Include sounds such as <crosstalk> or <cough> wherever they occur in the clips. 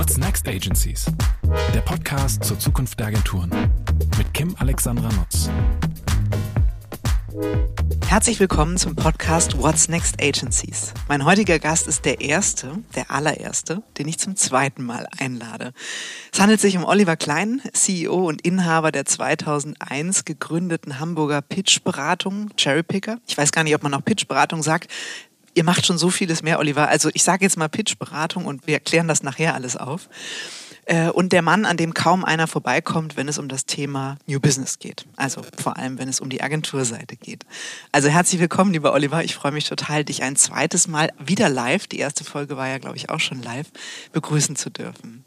What's Next Agencies? Der Podcast zur Zukunft der Agenturen mit Kim Alexandra Nutz. Herzlich willkommen zum Podcast What's Next Agencies. Mein heutiger Gast ist der erste, der allererste, den ich zum zweiten Mal einlade. Es handelt sich um Oliver Klein, CEO und Inhaber der 2001 gegründeten Hamburger Pitch-Beratung Cherrypicker. Ich weiß gar nicht, ob man auch Pitch-Beratung sagt. Ihr macht schon so vieles mehr, Oliver. Also ich sage jetzt mal Pitch-Beratung und wir erklären das nachher alles auf. Äh, und der Mann, an dem kaum einer vorbeikommt, wenn es um das Thema New Business geht. Also vor allem, wenn es um die Agenturseite geht. Also herzlich willkommen, lieber Oliver. Ich freue mich total, dich ein zweites Mal wieder live, die erste Folge war ja, glaube ich, auch schon live, begrüßen zu dürfen.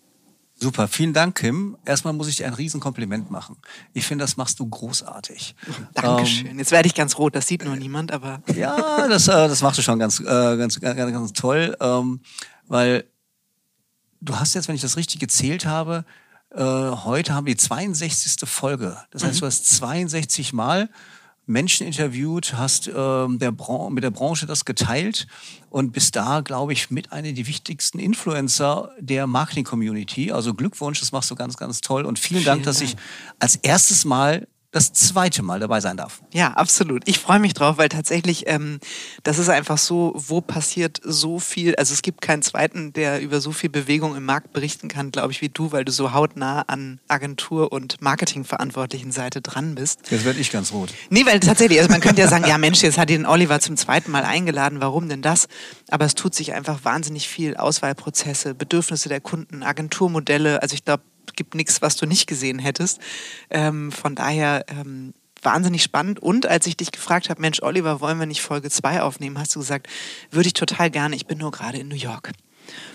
Super, vielen Dank, Kim. Erstmal muss ich dir ein Riesenkompliment machen. Ich finde, das machst du großartig. Dankeschön. Ähm, Jetzt werde ich ganz rot, das sieht nur niemand, aber. <laughs> Ja, das, äh, das machst du schon ganz, äh, ganz, ganz, ganz toll. Ähm, weil du hast jetzt, wenn ich das richtig gezählt habe, äh, heute haben wir die 62. Folge. Das heißt, mhm. du hast 62 Mal Menschen interviewt, hast ähm, der mit der Branche das geteilt und bist da, glaube ich, mit einer der wichtigsten Influencer der Marketing-Community. Also Glückwunsch, das machst du ganz, ganz toll und vielen, vielen Dank, dass Dank. ich als erstes Mal das zweite Mal dabei sein darf. Ja, absolut. Ich freue mich drauf, weil tatsächlich, ähm, das ist einfach so, wo passiert so viel. Also es gibt keinen zweiten, der über so viel Bewegung im Markt berichten kann, glaube ich, wie du, weil du so hautnah an Agentur- und Marketingverantwortlichen Seite dran bist. Jetzt werde ich ganz rot. Nee, weil tatsächlich, also man könnte ja sagen, ja Mensch, jetzt hat den Oliver zum zweiten Mal eingeladen, warum denn das? Aber es tut sich einfach wahnsinnig viel. Auswahlprozesse, Bedürfnisse der Kunden, Agenturmodelle. Also ich glaube, gibt nichts, was du nicht gesehen hättest. Ähm, von daher ähm, wahnsinnig spannend. Und als ich dich gefragt habe, Mensch, Oliver, wollen wir nicht Folge 2 aufnehmen, hast du gesagt, würde ich total gerne, ich bin nur gerade in New York.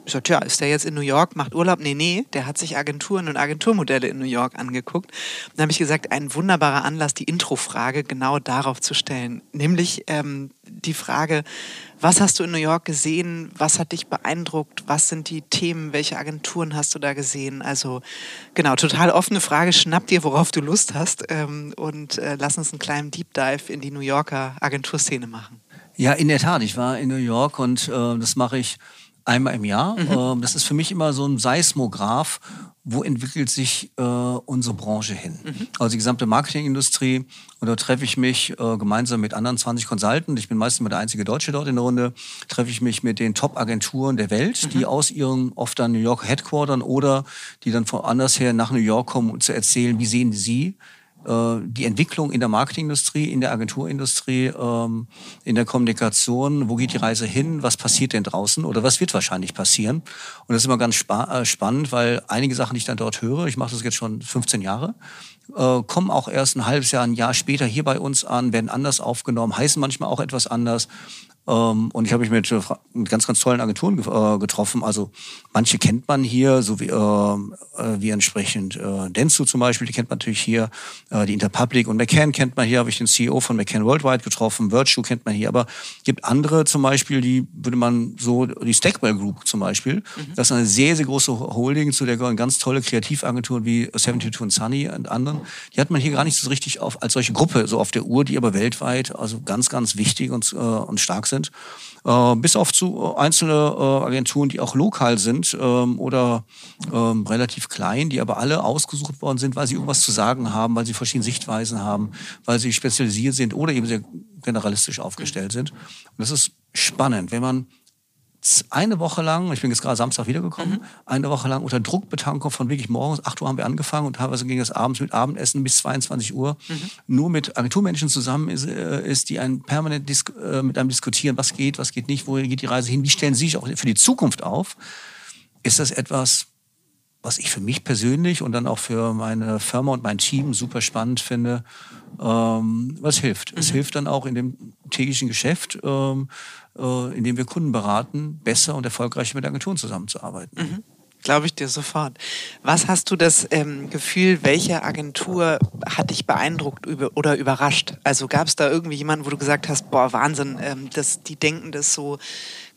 Ich sagte, ja, ist der jetzt in New York, macht Urlaub? Nee, nee, der hat sich Agenturen und Agenturmodelle in New York angeguckt. Dann habe ich gesagt, ein wunderbarer Anlass, die Introfrage genau darauf zu stellen. Nämlich ähm, die Frage, was hast du in New York gesehen? Was hat dich beeindruckt? Was sind die Themen? Welche Agenturen hast du da gesehen? Also genau, total offene Frage. Schnapp dir, worauf du Lust hast ähm, und äh, lass uns einen kleinen Deep Dive in die New Yorker Agenturszene machen. Ja, in der Tat. Ich war in New York und äh, das mache ich einmal im Jahr. Mhm. Ähm, das ist für mich immer so ein Seismograph, wo entwickelt sich äh, unsere Branche hin. Mhm. Also die gesamte Marketingindustrie. Und da treffe ich mich äh, gemeinsam mit anderen 20 Consultants. Ich bin meistens immer der einzige Deutsche dort in der Runde. Treffe ich mich mit den Top-Agenturen der Welt, mhm. die aus ihren oft dann New York Headquartern oder die dann von anders her nach New York kommen, um zu erzählen, wie sehen sie die Entwicklung in der Marketingindustrie, in der Agenturindustrie, ähm, in der Kommunikation, wo geht die Reise hin, was passiert denn draußen oder was wird wahrscheinlich passieren. Und das ist immer ganz spa äh, spannend, weil einige Sachen, die ich dann dort höre, ich mache das jetzt schon 15 Jahre, äh, kommen auch erst ein halbes Jahr, ein Jahr später hier bei uns an, werden anders aufgenommen, heißen manchmal auch etwas anders. Ähm, und ich habe mich mit, äh, mit, ganz, ganz tollen Agenturen äh, getroffen. Also manche kennt man hier, so wie, ähm, äh, wie entsprechend äh, Densu zum Beispiel, die kennt man natürlich hier. Äh, die Interpublic und McCann kennt man hier, habe ich den CEO von McCann Worldwide getroffen. Virtue kennt man hier. Aber gibt andere zum Beispiel, die würde man so, die Stackwell Group zum Beispiel. Mhm. Das ist eine sehr, sehr große Holding, zu der gehören ganz tolle Kreativagenturen wie 72 und Sunny und anderen. Die hat man hier gar nicht so richtig auf, als solche Gruppe so auf der Uhr, die aber weltweit also ganz, ganz wichtig und, äh, und stark sind sind. Äh, bis auf zu äh, einzelne äh, Agenturen, die auch lokal sind ähm, oder ähm, relativ klein, die aber alle ausgesucht worden sind, weil sie irgendwas zu sagen haben, weil sie verschiedene Sichtweisen haben, weil sie spezialisiert sind oder eben sehr generalistisch aufgestellt sind. Und das ist spannend, wenn man eine Woche lang, ich bin jetzt gerade Samstag wiedergekommen, mhm. eine Woche lang unter Druckbetankung von wirklich morgens, 8 Uhr haben wir angefangen und teilweise ging es abends mit Abendessen bis 22 Uhr, mhm. nur mit Agenturmenschen zusammen ist, äh, ist die ein permanent äh, mit einem diskutieren, was geht, was geht nicht, wo geht die Reise hin, wie stellen Sie sich auch für die Zukunft auf, ist das etwas, was ich für mich persönlich und dann auch für meine Firma und mein Team super spannend finde, ähm, was hilft. Mhm. Es hilft dann auch in dem täglichen Geschäft, ähm, äh, in dem wir Kunden beraten, besser und erfolgreicher mit Agenturen zusammenzuarbeiten. Mhm. Glaube ich dir sofort. Was hast du das ähm, Gefühl, welche Agentur hat dich beeindruckt oder überrascht? Also gab es da irgendwie jemanden, wo du gesagt hast, boah, Wahnsinn, ähm, das, die denken das so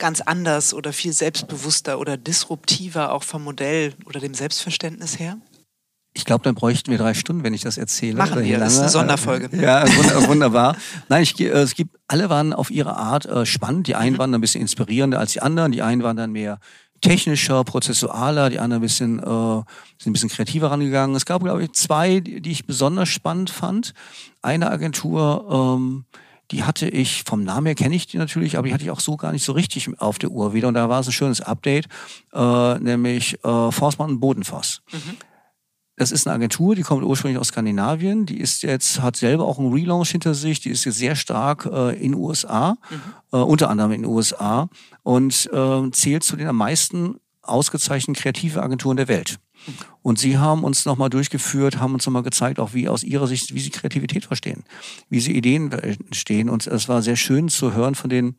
ganz anders oder viel selbstbewusster oder disruptiver auch vom Modell oder dem Selbstverständnis her? Ich glaube, dann bräuchten wir drei Stunden, wenn ich das erzähle. Machen wir, das ist eine Sonderfolge. Ja, wunderbar. Nein, ich, äh, es gibt, alle waren auf ihre Art äh, spannend. Die einen mhm. waren ein bisschen inspirierender als die anderen. Die einen waren dann mehr technischer, prozessualer, die anderen ein bisschen, äh, sind ein bisschen kreativer rangegangen. Es gab, glaube ich, zwei, die, die ich besonders spannend fand. Eine Agentur, ähm, die hatte ich, vom Namen her kenne ich die natürlich, aber die hatte ich auch so gar nicht so richtig auf der Uhr wieder. Und da war es ein schönes Update, äh, nämlich äh, Forstmann und Bodenfoss. Mhm. Das ist eine Agentur, die kommt ursprünglich aus Skandinavien. Die ist jetzt, hat selber auch einen Relaunch hinter sich. Die ist jetzt sehr stark äh, in den USA, mhm. äh, unter anderem in den USA und äh, zählt zu den am meisten ausgezeichneten kreative Agenturen der Welt. Und sie haben uns nochmal durchgeführt, haben uns nochmal gezeigt, auch wie aus ihrer Sicht, wie sie Kreativität verstehen, wie sie Ideen entstehen. Und es war sehr schön zu hören von denen,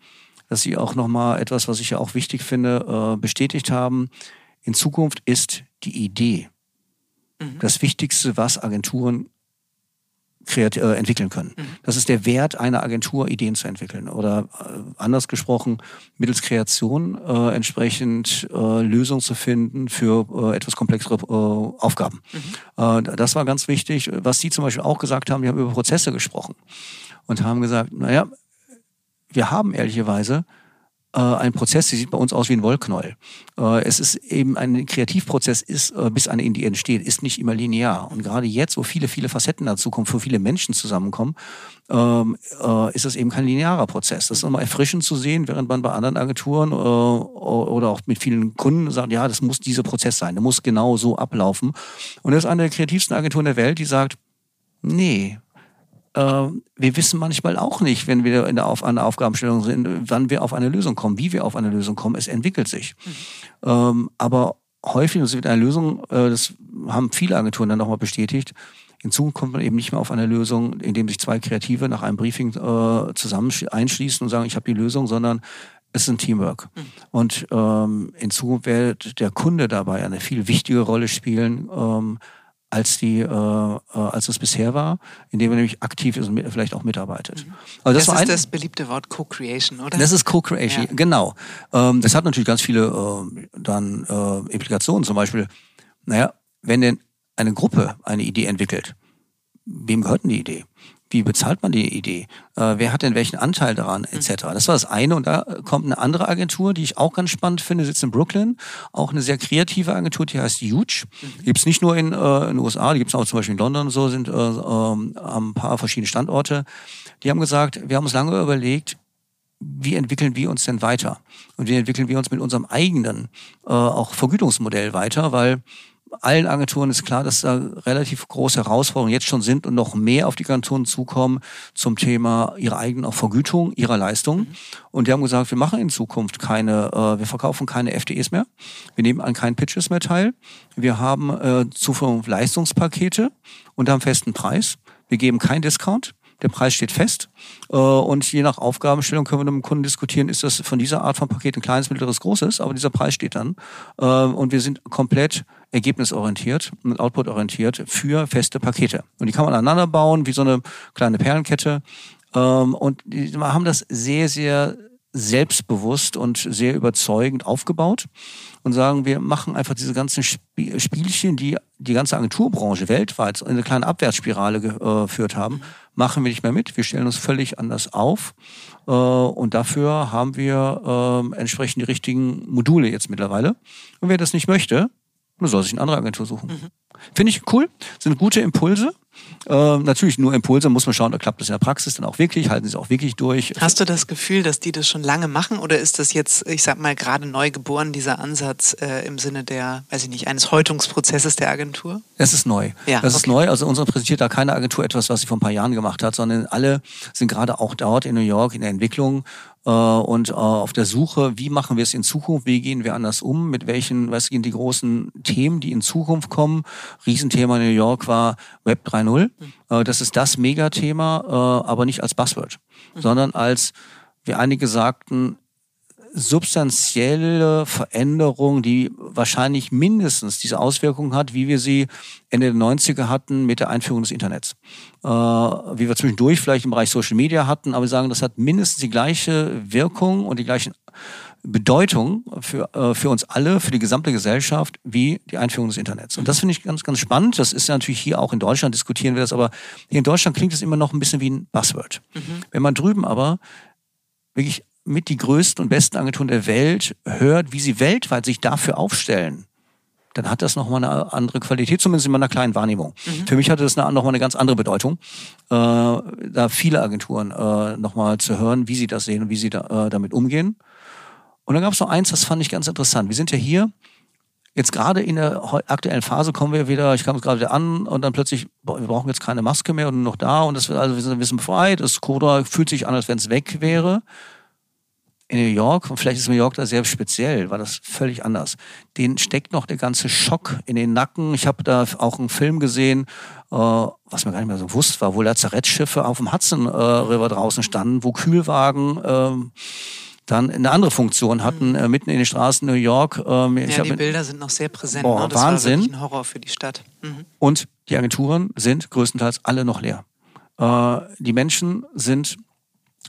dass sie auch nochmal etwas, was ich ja auch wichtig finde, äh, bestätigt haben. In Zukunft ist die Idee mhm. das Wichtigste, was Agenturen kreativ, äh, entwickeln können. Mhm. Das ist der Wert einer Agentur, Ideen zu entwickeln. Oder äh, anders gesprochen, mittels Kreation äh, entsprechend äh, Lösungen zu finden für äh, etwas komplexere äh, Aufgaben. Mhm. Äh, das war ganz wichtig. Was Sie zum Beispiel auch gesagt haben, wir haben über Prozesse gesprochen und haben gesagt, naja, wir haben ehrlicherweise ein Prozess, die sieht bei uns aus wie ein Wollknäuel. Äh, es ist eben ein Kreativprozess, ist, äh, bis eine Idee entsteht, ist nicht immer linear. Und gerade jetzt, wo viele, viele Facetten dazu kommen, wo viele Menschen zusammenkommen, ähm, äh, ist es eben kein linearer Prozess. Das ist immer erfrischend zu sehen, während man bei anderen Agenturen äh, oder auch mit vielen Kunden sagt, ja, das muss dieser Prozess sein, der muss genau so ablaufen. Und das ist eine der kreativsten Agenturen der Welt, die sagt, nee, äh, wir wissen manchmal auch nicht, wenn wir in der auf einer Aufgabenstellung sind, wann wir auf eine Lösung kommen, wie wir auf eine Lösung kommen. Es entwickelt sich. Mhm. Ähm, aber häufig, und es wird eine Lösung, äh, das haben viele Agenturen dann nochmal bestätigt, in Zukunft kommt man eben nicht mehr auf eine Lösung, indem sich zwei Kreative nach einem Briefing äh, zusammen einschließen und sagen, ich habe die Lösung, sondern es ist ein Teamwork. Mhm. Und ähm, in Zukunft wird der Kunde dabei eine viel wichtige Rolle spielen, ähm, als die äh, äh, als es bisher war, indem er nämlich aktiv ist und mit, vielleicht auch mitarbeitet. Mhm. Also das, das ist ein, das beliebte Wort Co-Creation, oder? Das ist Co-Creation, ja. genau. Ähm, das hat natürlich ganz viele äh, dann äh, Implikationen. Zum Beispiel, naja, wenn denn eine Gruppe eine Idee entwickelt, wem gehört denn die Idee? Wie bezahlt man die Idee? Äh, wer hat denn welchen Anteil daran, etc. Das war das eine. Und da kommt eine andere Agentur, die ich auch ganz spannend finde, sitzt in Brooklyn. Auch eine sehr kreative Agentur, die heißt Huge. Mhm. Gibt es nicht nur in, äh, in den USA, die gibt es auch zum Beispiel in London und so, sind äh, ähm, ein paar verschiedene Standorte. Die haben gesagt, wir haben uns lange überlegt, wie entwickeln wir uns denn weiter? Und wie entwickeln wir uns mit unserem eigenen äh, auch Vergütungsmodell weiter? Weil allen Agenturen ist klar, dass da relativ große Herausforderungen jetzt schon sind und noch mehr auf die Agenturen zukommen zum Thema ihrer eigenen auch Vergütung, ihrer Leistung. Mhm. Und die haben gesagt, wir machen in Zukunft keine, äh, wir verkaufen keine FDEs mehr. Wir nehmen an keinen Pitches mehr teil. Wir haben äh, Zuführung Leistungspakete und haben festen Preis. Wir geben keinen Discount. Der Preis steht fest. Äh, und je nach Aufgabenstellung können wir mit dem Kunden diskutieren, ist das von dieser Art von Paket ein kleines, mittleres, großes, aber dieser Preis steht dann. Äh, und wir sind komplett ergebnisorientiert und outputorientiert für feste Pakete. Und die kann man aneinander bauen, wie so eine kleine Perlenkette. Ähm, und die haben das sehr, sehr selbstbewusst und sehr überzeugend aufgebaut und sagen, wir machen einfach diese ganzen Spielchen, die die ganze Agenturbranche weltweit in eine kleine Abwärtsspirale äh, geführt haben, machen wir nicht mehr mit. Wir stellen uns völlig anders auf äh, und dafür haben wir äh, entsprechend die richtigen Module jetzt mittlerweile. Und wer das nicht möchte, man soll sich eine andere Agentur suchen. Mhm. Finde ich cool, sind gute Impulse. Äh, natürlich nur Impulse, muss man schauen, klappt das in der Praxis dann auch wirklich, halten sie es auch wirklich durch. Hast du das Gefühl, dass die das schon lange machen oder ist das jetzt, ich sag mal, gerade neu geboren, dieser Ansatz äh, im Sinne der, weiß ich nicht, eines Häutungsprozesses der Agentur? Es ist neu. Ja, das okay. ist neu. Also unsere präsentiert da keine Agentur etwas, was sie vor ein paar Jahren gemacht hat, sondern alle sind gerade auch dort in New York in der Entwicklung und äh, auf der Suche, wie machen wir es in Zukunft, wie gehen wir anders um, mit welchen, was sind die großen Themen, die in Zukunft kommen. Riesenthema in New York war Web 3.0. Mhm. das ist das Megathema, aber nicht als Buzzword, mhm. sondern als, wie einige sagten, substanzielle Veränderung, die wahrscheinlich mindestens diese Auswirkungen hat, wie wir sie Ende der 90er hatten mit der Einführung des Internets. Äh, wie wir zwischendurch vielleicht im Bereich Social Media hatten, aber wir sagen, das hat mindestens die gleiche Wirkung und die gleiche Bedeutung für, äh, für uns alle, für die gesamte Gesellschaft, wie die Einführung des Internets. Und das finde ich ganz, ganz spannend. Das ist ja natürlich hier auch in Deutschland, diskutieren wir das, aber hier in Deutschland klingt es immer noch ein bisschen wie ein Buzzword. Mhm. Wenn man drüben aber wirklich mit die größten und besten Agenturen der Welt hört, wie sie weltweit sich dafür aufstellen, dann hat das nochmal eine andere Qualität, zumindest in meiner kleinen Wahrnehmung. Mhm. Für mich hatte das nochmal eine ganz andere Bedeutung, äh, da viele Agenturen äh, nochmal zu hören, wie sie das sehen und wie sie da, äh, damit umgehen. Und dann gab es noch eins, das fand ich ganz interessant. Wir sind ja hier, jetzt gerade in der aktuellen Phase kommen wir wieder, ich kam gerade wieder an und dann plötzlich, boah, wir brauchen jetzt keine Maske mehr und nur noch da und das, also wir sind ein bisschen befreit, das Coda fühlt sich an, als wenn es weg wäre in New York, und vielleicht ist New York da sehr speziell, war das völlig anders. Den steckt noch der ganze Schock in den Nacken. Ich habe da auch einen Film gesehen, äh, was mir gar nicht mehr so bewusst war, wo Lazarettschiffe auf dem Hudson äh, River draußen standen, wo Kühlwagen äh, dann eine andere Funktion hatten, äh, mitten in den Straßen New York. Ähm, ja, die Bilder sind noch sehr präsent. Boah, ne? Das Wahnsinn. war wirklich ein Horror für die Stadt. Mhm. Und die Agenturen sind größtenteils alle noch leer. Äh, die Menschen sind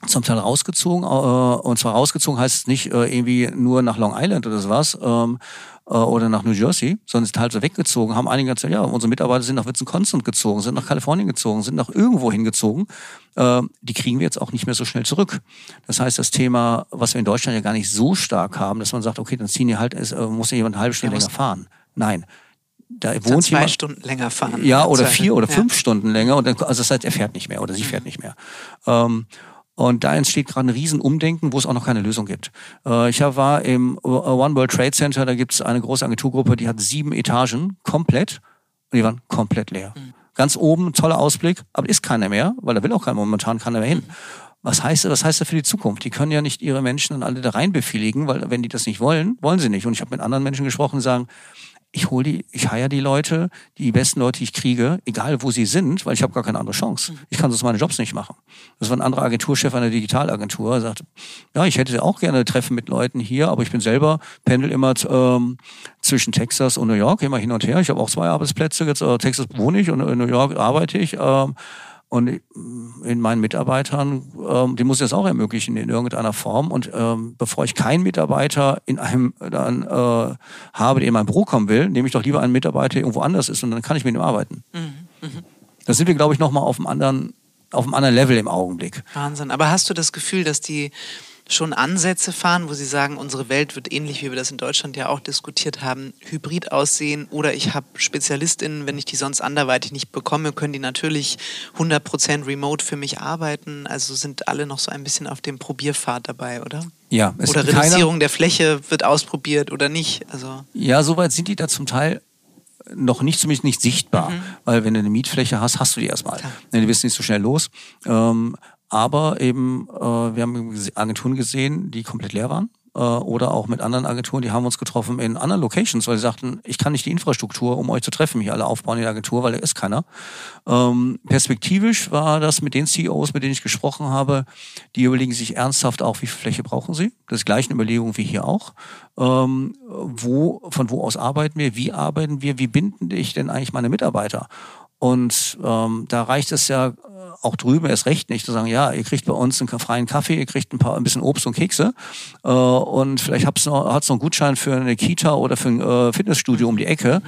zum Teil rausgezogen. Äh, und zwar rausgezogen heißt es nicht äh, irgendwie nur nach Long Island oder sowas ähm, äh, oder nach New Jersey, sondern sind halt so weggezogen. Haben einige gesagt, ja, unsere Mitarbeiter sind nach Wisconsin gezogen, sind nach Kalifornien gezogen, sind nach irgendwo hingezogen. Äh, die kriegen wir jetzt auch nicht mehr so schnell zurück. Das heißt, das Thema, was wir in Deutschland ja gar nicht so stark haben, dass man sagt, okay, dann ziehen die halt, es, äh, muss ja jemand eine halbe Stunde länger fahren. Nein, da wohnt zwei jemand, Stunden länger fahren. Ja, oder vier oder fünf Stunden länger. Und dann, also das heißt, er fährt nicht mehr oder sie fährt mhm. nicht mehr. Ähm, und da entsteht gerade ein Riesenumdenken, wo es auch noch keine Lösung gibt. Äh, ich war im One World Trade Center, da gibt es eine große Agenturgruppe, die hat sieben Etagen komplett und die waren komplett leer. Mhm. Ganz oben, toller Ausblick, aber ist keiner mehr, weil da will auch keiner momentan keiner mehr hin. Mhm. Was heißt, was heißt das für die Zukunft? Die können ja nicht ihre Menschen dann alle da rein befehligen, weil wenn die das nicht wollen, wollen sie nicht. Und ich habe mit anderen Menschen gesprochen, die sagen, ich hole die, ich heier die Leute, die besten Leute, die ich kriege, egal wo sie sind, weil ich habe gar keine andere Chance. Ich kann sonst meine Jobs nicht machen. Das war ein anderer Agenturchef einer Digitalagentur, sagte, ja, ich hätte auch gerne Treffen mit Leuten hier, aber ich bin selber, pendel immer ähm, zwischen Texas und New York, immer hin und her. Ich habe auch zwei Arbeitsplätze, jetzt äh, Texas wohne ich und in New York arbeite ich. Ähm, und in meinen Mitarbeitern, ähm, die muss ich das auch ermöglichen in irgendeiner Form. Und ähm, bevor ich keinen Mitarbeiter in einem dann äh, habe, der in mein Büro kommen will, nehme ich doch lieber einen Mitarbeiter, der irgendwo anders ist und dann kann ich mit ihm arbeiten. Mhm. Mhm. Da sind wir, glaube ich, nochmal auf einem anderen, auf einem anderen Level im Augenblick. Wahnsinn. Aber hast du das Gefühl, dass die schon Ansätze fahren, wo Sie sagen, unsere Welt wird ähnlich, wie wir das in Deutschland ja auch diskutiert haben, hybrid aussehen oder ich habe SpezialistInnen, wenn ich die sonst anderweitig nicht bekomme, können die natürlich 100% remote für mich arbeiten. Also sind alle noch so ein bisschen auf dem Probierpfad dabei, oder? Ja. Es oder Reduzierung der Fläche wird ausprobiert oder nicht. Also ja, soweit sind die da zum Teil noch nicht, zumindest nicht sichtbar. Mhm. Weil wenn du eine Mietfläche hast, hast du die erstmal. Klar. Du bist nicht so schnell los. Ähm, aber eben, äh, wir haben Agenturen gesehen, die komplett leer waren äh, oder auch mit anderen Agenturen, die haben uns getroffen in anderen Locations, weil sie sagten, ich kann nicht die Infrastruktur, um euch zu treffen, hier alle aufbauen in der Agentur, weil da ist keiner. Ähm, perspektivisch war das mit den CEOs, mit denen ich gesprochen habe, die überlegen sich ernsthaft auch, wie viel Fläche brauchen sie. Das ist gleiche Überlegung wie hier auch. Ähm, wo, von wo aus arbeiten wir, wie arbeiten wir, wie binden ich denn eigentlich meine Mitarbeiter? Und ähm, da reicht es ja auch drüben erst recht nicht zu sagen, ja, ihr kriegt bei uns einen freien Kaffee, ihr kriegt ein paar ein bisschen Obst und Kekse äh, und vielleicht hat's noch, hat's noch einen Gutschein für eine Kita oder für ein äh, Fitnessstudio um die Ecke,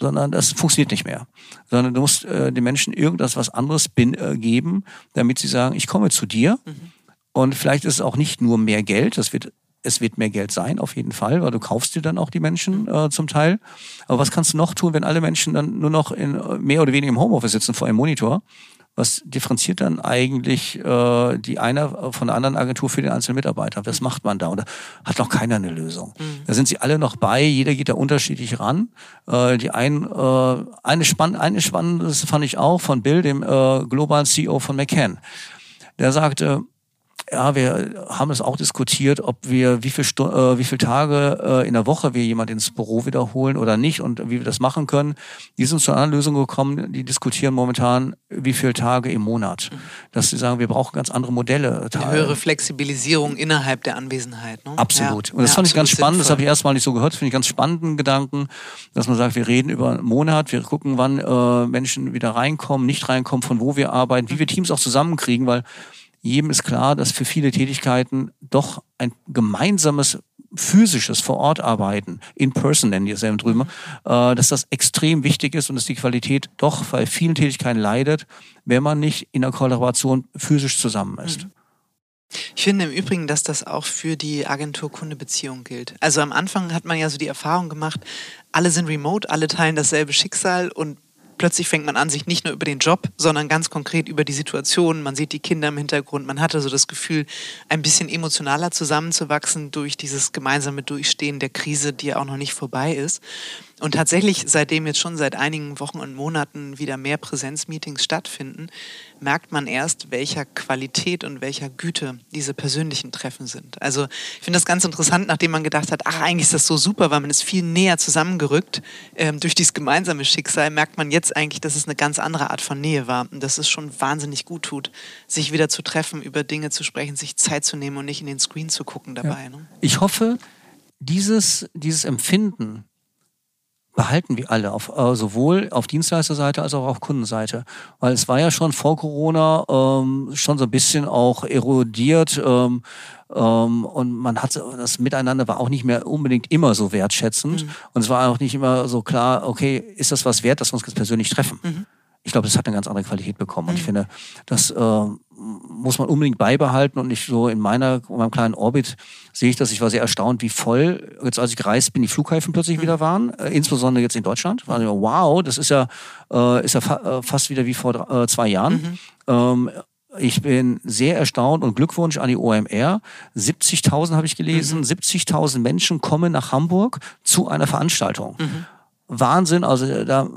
sondern das funktioniert nicht mehr. Sondern du musst äh, den Menschen irgendwas was anderes bin, äh, geben, damit sie sagen, ich komme zu dir. Mhm. Und vielleicht ist es auch nicht nur mehr Geld, das wird es wird mehr Geld sein, auf jeden Fall, weil du kaufst dir dann auch die Menschen äh, zum Teil. Aber was kannst du noch tun, wenn alle Menschen dann nur noch in mehr oder weniger im Homeoffice sitzen vor einem Monitor was differenziert dann eigentlich äh, die eine von der anderen Agentur für den einzelnen Mitarbeiter? Was macht man da? Und da hat noch keiner eine Lösung. Mhm. Da sind sie alle noch bei, jeder geht da unterschiedlich ran. Äh, die ein, äh, eine, spann eine spannende, das fand ich auch von Bill, dem äh, globalen CEO von McCann. Der sagte, ja, wir haben es auch diskutiert, ob wir wie viel, Stu äh, wie viel Tage äh, in der Woche wir jemand ins Büro wiederholen oder nicht und wie wir das machen können. Die sind zu einer Lösung gekommen, die diskutieren momentan, wie viele Tage im Monat. Mhm. Dass sie sagen, wir brauchen ganz andere Modelle. Eine höhere Flexibilisierung innerhalb der Anwesenheit. Ne? Absolut. Ja. Und das ja, fand ich ganz spannend, sinnvoll. das habe ich erstmal nicht so gehört, finde ich ganz spannenden Gedanken, dass man sagt, wir reden über einen Monat, wir gucken, wann äh, Menschen wieder reinkommen, nicht reinkommen, von wo wir arbeiten, wie wir Teams auch zusammenkriegen, weil jedem ist klar, dass für viele Tätigkeiten doch ein gemeinsames physisches vor Ort arbeiten, in person nennen die es ja drüben, äh, dass das extrem wichtig ist und dass die Qualität doch bei vielen Tätigkeiten leidet, wenn man nicht in der Kollaboration physisch zusammen ist. Mhm. Ich finde im Übrigen, dass das auch für die Agentur-Kunde-Beziehung gilt. Also am Anfang hat man ja so die Erfahrung gemacht, alle sind remote, alle teilen dasselbe Schicksal und plötzlich fängt man an, sich nicht nur über den Job, sondern ganz konkret über die Situation. Man sieht die Kinder im Hintergrund. Man hatte so das Gefühl, ein bisschen emotionaler zusammenzuwachsen durch dieses gemeinsame Durchstehen der Krise, die ja auch noch nicht vorbei ist. Und tatsächlich, seitdem jetzt schon seit einigen Wochen und Monaten wieder mehr Präsenzmeetings stattfinden, merkt man erst, welcher Qualität und welcher Güte diese persönlichen Treffen sind. Also ich finde das ganz interessant, nachdem man gedacht hat, ach, eigentlich ist das so super, weil man ist viel näher zusammengerückt ähm, durch dieses gemeinsame Schicksal, merkt man jetzt eigentlich, dass es eine ganz andere Art von Nähe war und dass es schon wahnsinnig gut tut, sich wieder zu treffen, über Dinge zu sprechen, sich Zeit zu nehmen und nicht in den Screen zu gucken dabei. Ja. Ne? Ich hoffe, dieses, dieses Empfinden, behalten wir alle, auf, äh, sowohl auf Dienstleisterseite als auch auf Kundenseite. Weil es war ja schon vor Corona ähm, schon so ein bisschen auch erodiert ähm, ähm, und man hat das Miteinander war auch nicht mehr unbedingt immer so wertschätzend mhm. und es war auch nicht immer so klar, okay, ist das was wert, dass wir uns jetzt persönlich treffen? Mhm ich glaube, das hat eine ganz andere Qualität bekommen. Und ich mhm. finde, das äh, muss man unbedingt beibehalten und nicht so in meiner, in meinem kleinen Orbit sehe ich das. Ich war sehr erstaunt, wie voll, jetzt als ich gereist bin, die Flughäfen plötzlich mhm. wieder waren, äh, insbesondere jetzt in Deutschland. War ich, wow, das ist ja, äh, ist ja fa äh, fast wieder wie vor äh, zwei Jahren. Mhm. Ähm, ich bin sehr erstaunt und Glückwunsch an die OMR. 70.000 habe ich gelesen. Mhm. 70.000 Menschen kommen nach Hamburg zu einer Veranstaltung. Mhm. Wahnsinn. Also da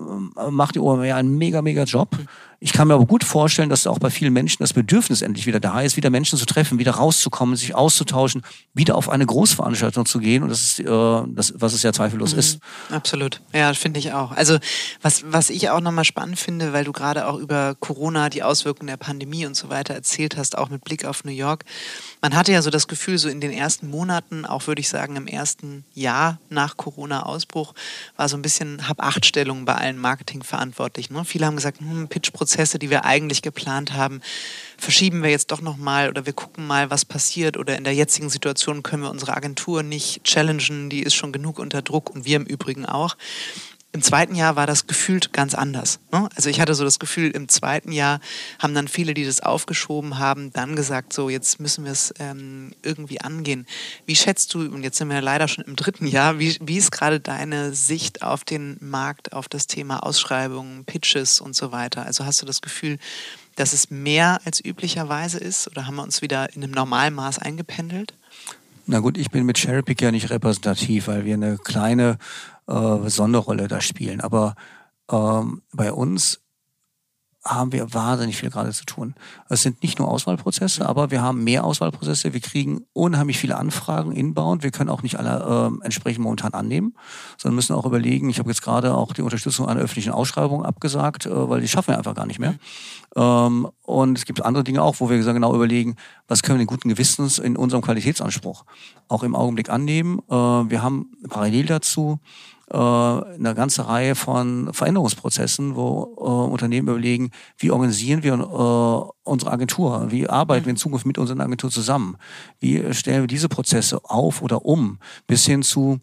macht die OMR einen mega, mega Job. Ich kann mir aber gut vorstellen, dass auch bei vielen Menschen das Bedürfnis endlich wieder da ist, wieder Menschen zu treffen, wieder rauszukommen, sich auszutauschen, wieder auf eine Großveranstaltung zu gehen. Und das ist, äh, das, was es ja zweifellos mhm. ist. Absolut. Ja, finde ich auch. Also was, was ich auch nochmal spannend finde, weil du gerade auch über Corona, die Auswirkungen der Pandemie und so weiter erzählt hast, auch mit Blick auf New York. Man hatte ja so das Gefühl, so in den ersten Monaten, auch würde ich sagen im ersten Jahr nach Corona-Ausbruch, war so ein bisschen Hab-Acht-Stellung bei allen Marketingverantwortlichen. Ne? Viele haben gesagt, hm, Pitch Prozesse, die wir eigentlich geplant haben, verschieben wir jetzt doch nochmal oder wir gucken mal, was passiert oder in der jetzigen Situation können wir unsere Agentur nicht challengen, die ist schon genug unter Druck und wir im Übrigen auch. Im zweiten Jahr war das gefühlt ganz anders. Ne? Also ich hatte so das Gefühl, im zweiten Jahr haben dann viele, die das aufgeschoben haben, dann gesagt, so jetzt müssen wir es ähm, irgendwie angehen. Wie schätzt du, und jetzt sind wir leider schon im dritten Jahr, wie, wie ist gerade deine Sicht auf den Markt, auf das Thema Ausschreibungen, Pitches und so weiter? Also hast du das Gefühl, dass es mehr als üblicherweise ist oder haben wir uns wieder in einem Normalmaß eingependelt? Na gut, ich bin mit Cherrypick ja nicht repräsentativ, weil wir eine kleine äh, Sonderrolle da spielen. Aber ähm, bei uns haben wir wahnsinnig viel gerade zu tun. Es sind nicht nur Auswahlprozesse, aber wir haben mehr Auswahlprozesse. Wir kriegen unheimlich viele Anfragen inbound. Wir können auch nicht alle äh, entsprechend momentan annehmen, sondern müssen auch überlegen. Ich habe jetzt gerade auch die Unterstützung einer öffentlichen Ausschreibung abgesagt, äh, weil die schaffen wir einfach gar nicht mehr. Ähm, und es gibt andere Dinge auch, wo wir genau überlegen, was können wir den guten Gewissens in unserem Qualitätsanspruch auch im Augenblick annehmen. Äh, wir haben parallel dazu äh, eine ganze Reihe von Veränderungsprozessen, wo äh, Unternehmen überlegen, wie organisieren wir äh, unsere Agentur, wie arbeiten wir in Zukunft mit unseren Agentur zusammen, wie stellen wir diese Prozesse auf oder um, bis hin zu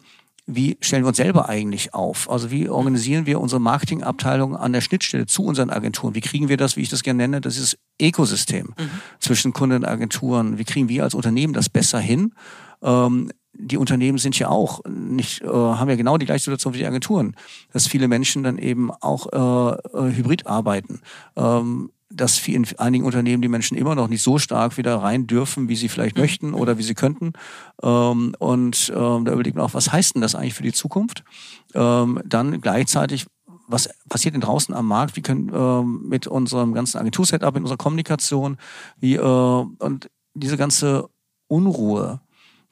wie stellen wir uns selber eigentlich auf? Also wie organisieren wir unsere Marketingabteilung an der Schnittstelle zu unseren Agenturen? Wie kriegen wir das, wie ich das gerne nenne, das ist Ökosystem mhm. zwischen Kunden und Agenturen? Wie kriegen wir als Unternehmen das besser hin? Ähm, die Unternehmen sind ja auch nicht, äh, haben ja genau die gleiche Situation wie die Agenturen, dass viele Menschen dann eben auch äh, äh hybrid arbeiten. Ähm, dass in einigen Unternehmen die Menschen immer noch nicht so stark wieder rein dürfen, wie sie vielleicht mhm. möchten oder wie sie könnten. Ähm, und ähm, da überlegt man auch, was heißt denn das eigentlich für die Zukunft? Ähm, dann gleichzeitig, was passiert denn draußen am Markt? Wie können ähm, mit unserem ganzen Agentursetup, mit unserer Kommunikation, wie äh, und diese ganze Unruhe,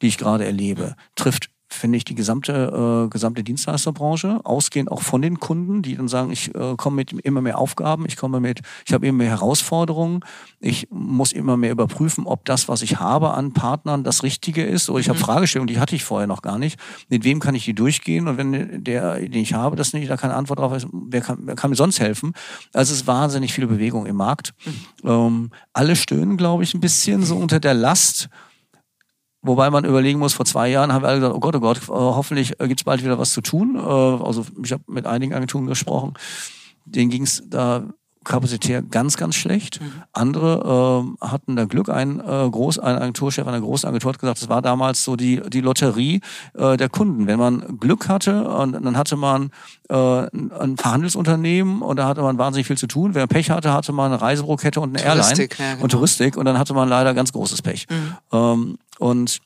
die ich gerade erlebe, trifft finde ich die gesamte, äh, gesamte Dienstleisterbranche, ausgehend auch von den Kunden, die dann sagen, ich äh, komme mit immer mehr Aufgaben, ich komme mit, ich habe immer mehr Herausforderungen, ich muss immer mehr überprüfen, ob das, was ich habe an Partnern, das Richtige ist. Oder ich habe mhm. Fragestellungen, die hatte ich vorher noch gar nicht. Mit wem kann ich die durchgehen? Und wenn der, den ich habe, das nicht, da keine Antwort drauf ist, wer kann, wer kann mir sonst helfen? Also es ist wahnsinnig viel Bewegung im Markt. Mhm. Ähm, alle stöhnen, glaube ich, ein bisschen so unter der Last Wobei man überlegen muss, vor zwei Jahren haben wir alle gesagt, oh Gott, oh Gott, äh, hoffentlich äh, gibt es bald wieder was zu tun. Äh, also ich habe mit einigen Agenturen gesprochen, denen ging es da kapazitär ganz, ganz schlecht. Mhm. Andere äh, hatten da Glück. Ein, äh, Groß, ein Agenturchef einer großen Agentur hat gesagt, das war damals so die, die Lotterie äh, der Kunden. Wenn man Glück hatte, und dann hatte man äh, ein Verhandelsunternehmen und da hatte man wahnsinnig viel zu tun. Wenn man Pech hatte, hatte man eine Reisebürokette und eine Touristik, Airline ja, genau. und Touristik und dann hatte man leider ganz großes Pech. Mhm. Ähm, und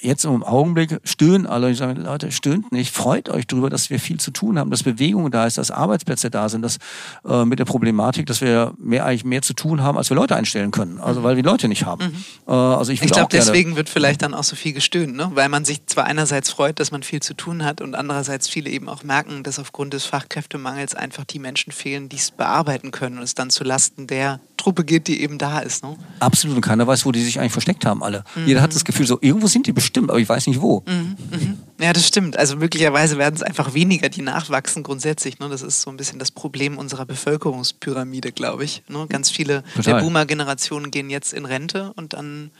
jetzt im Augenblick stöhnen alle. Ich sage, Leute, stöhnt nicht. Freut euch darüber, dass wir viel zu tun haben, dass Bewegung da ist, dass Arbeitsplätze da sind, dass äh, mit der Problematik, dass wir mehr eigentlich mehr zu tun haben, als wir Leute einstellen können. Also mhm. weil wir Leute nicht haben. Mhm. Äh, also ich, ich glaube, deswegen wird vielleicht dann auch so viel gestöhnt, ne? weil man sich zwar einerseits freut, dass man viel zu tun hat und andererseits viele eben auch merken, dass aufgrund des Fachkräftemangels einfach die Menschen fehlen, die es bearbeiten können und es dann zu Lasten der Truppe geht, die eben da ist. Ne? Absolut. Und keiner weiß, wo die sich eigentlich versteckt haben, alle. Mhm. Jeder hat das Gefühl, so irgendwo sind die bestimmt, aber ich weiß nicht wo. Mhm. Mhm. Ja, das stimmt. Also möglicherweise werden es einfach weniger, die nachwachsen grundsätzlich. Ne? Das ist so ein bisschen das Problem unserer Bevölkerungspyramide, glaube ich. Ne? Ganz viele Total. der Boomer-Generationen gehen jetzt in Rente und dann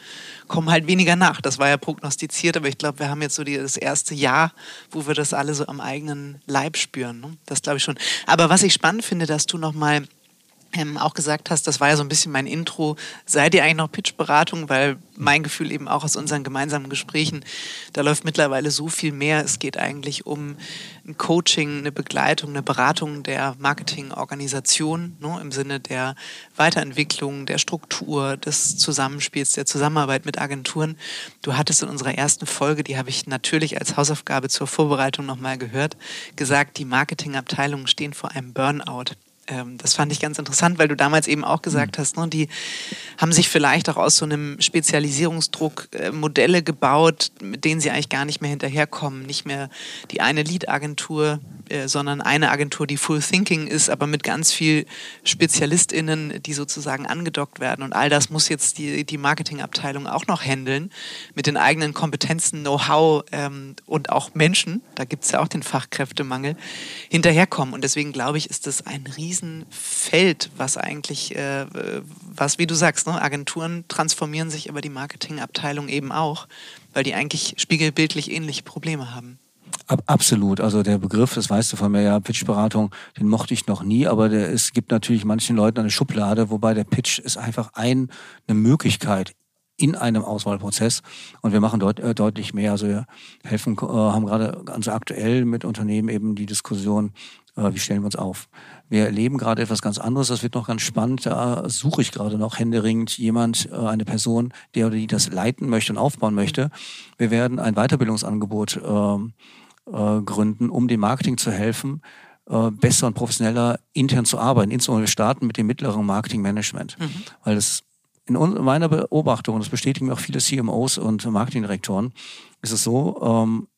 kommen halt weniger nach. Das war ja prognostiziert, aber ich glaube, wir haben jetzt so die, das erste Jahr, wo wir das alle so am eigenen Leib spüren. Ne? Das glaube ich schon. Aber was ich spannend finde, dass du nochmal ähm, auch gesagt hast, das war ja so ein bisschen mein Intro, seid ihr eigentlich noch Pitch-Beratung? Weil mein Gefühl eben auch aus unseren gemeinsamen Gesprächen, da läuft mittlerweile so viel mehr. Es geht eigentlich um ein Coaching, eine Begleitung, eine Beratung der Marketingorganisation ne, im Sinne der Weiterentwicklung, der Struktur, des Zusammenspiels, der Zusammenarbeit mit Agenturen. Du hattest in unserer ersten Folge, die habe ich natürlich als Hausaufgabe zur Vorbereitung nochmal gehört, gesagt, die Marketingabteilungen stehen vor einem Burnout ähm, das fand ich ganz interessant, weil du damals eben auch gesagt mhm. hast, ne, die haben sich vielleicht auch aus so einem Spezialisierungsdruck äh, Modelle gebaut, mit denen sie eigentlich gar nicht mehr hinterherkommen. Nicht mehr die eine Lead-Agentur, äh, sondern eine Agentur, die Full Thinking ist, aber mit ganz viel SpezialistInnen, die sozusagen angedockt werden. Und all das muss jetzt die, die Marketingabteilung auch noch handeln, mit den eigenen Kompetenzen, Know-how ähm, und auch Menschen, da gibt es ja auch den Fachkräftemangel, hinterherkommen. Und deswegen glaube ich, ist das ein Riesenfeld, was eigentlich, äh, was, wie du sagst, ne, Agenturen transformieren sich, aber die Marketingabteilung eben auch, weil die eigentlich spiegelbildlich ähnliche Probleme haben. Absolut. Also der Begriff, das weißt du von mir ja, Pitchberatung, den mochte ich noch nie, aber der, es gibt natürlich manchen Leuten eine Schublade, wobei der Pitch ist einfach ein, eine Möglichkeit in einem Auswahlprozess. Und wir machen deut äh, deutlich mehr. Also wir helfen, äh, haben gerade ganz aktuell mit Unternehmen eben die Diskussion, äh, wie stellen wir uns auf. Wir erleben gerade etwas ganz anderes, das wird noch ganz spannend. Da suche ich gerade noch händeringend jemand, äh, eine Person, der oder die das leiten möchte und aufbauen möchte. Wir werden ein Weiterbildungsangebot ähm, äh, gründen, um dem Marketing zu helfen, äh, besser und professioneller intern zu arbeiten. Insbesondere wir starten mit dem mittleren Marketingmanagement. Mhm. Weil das in meiner Beobachtung, das bestätigen mir auch viele CMOs und Marketingdirektoren, ist es so, ähm,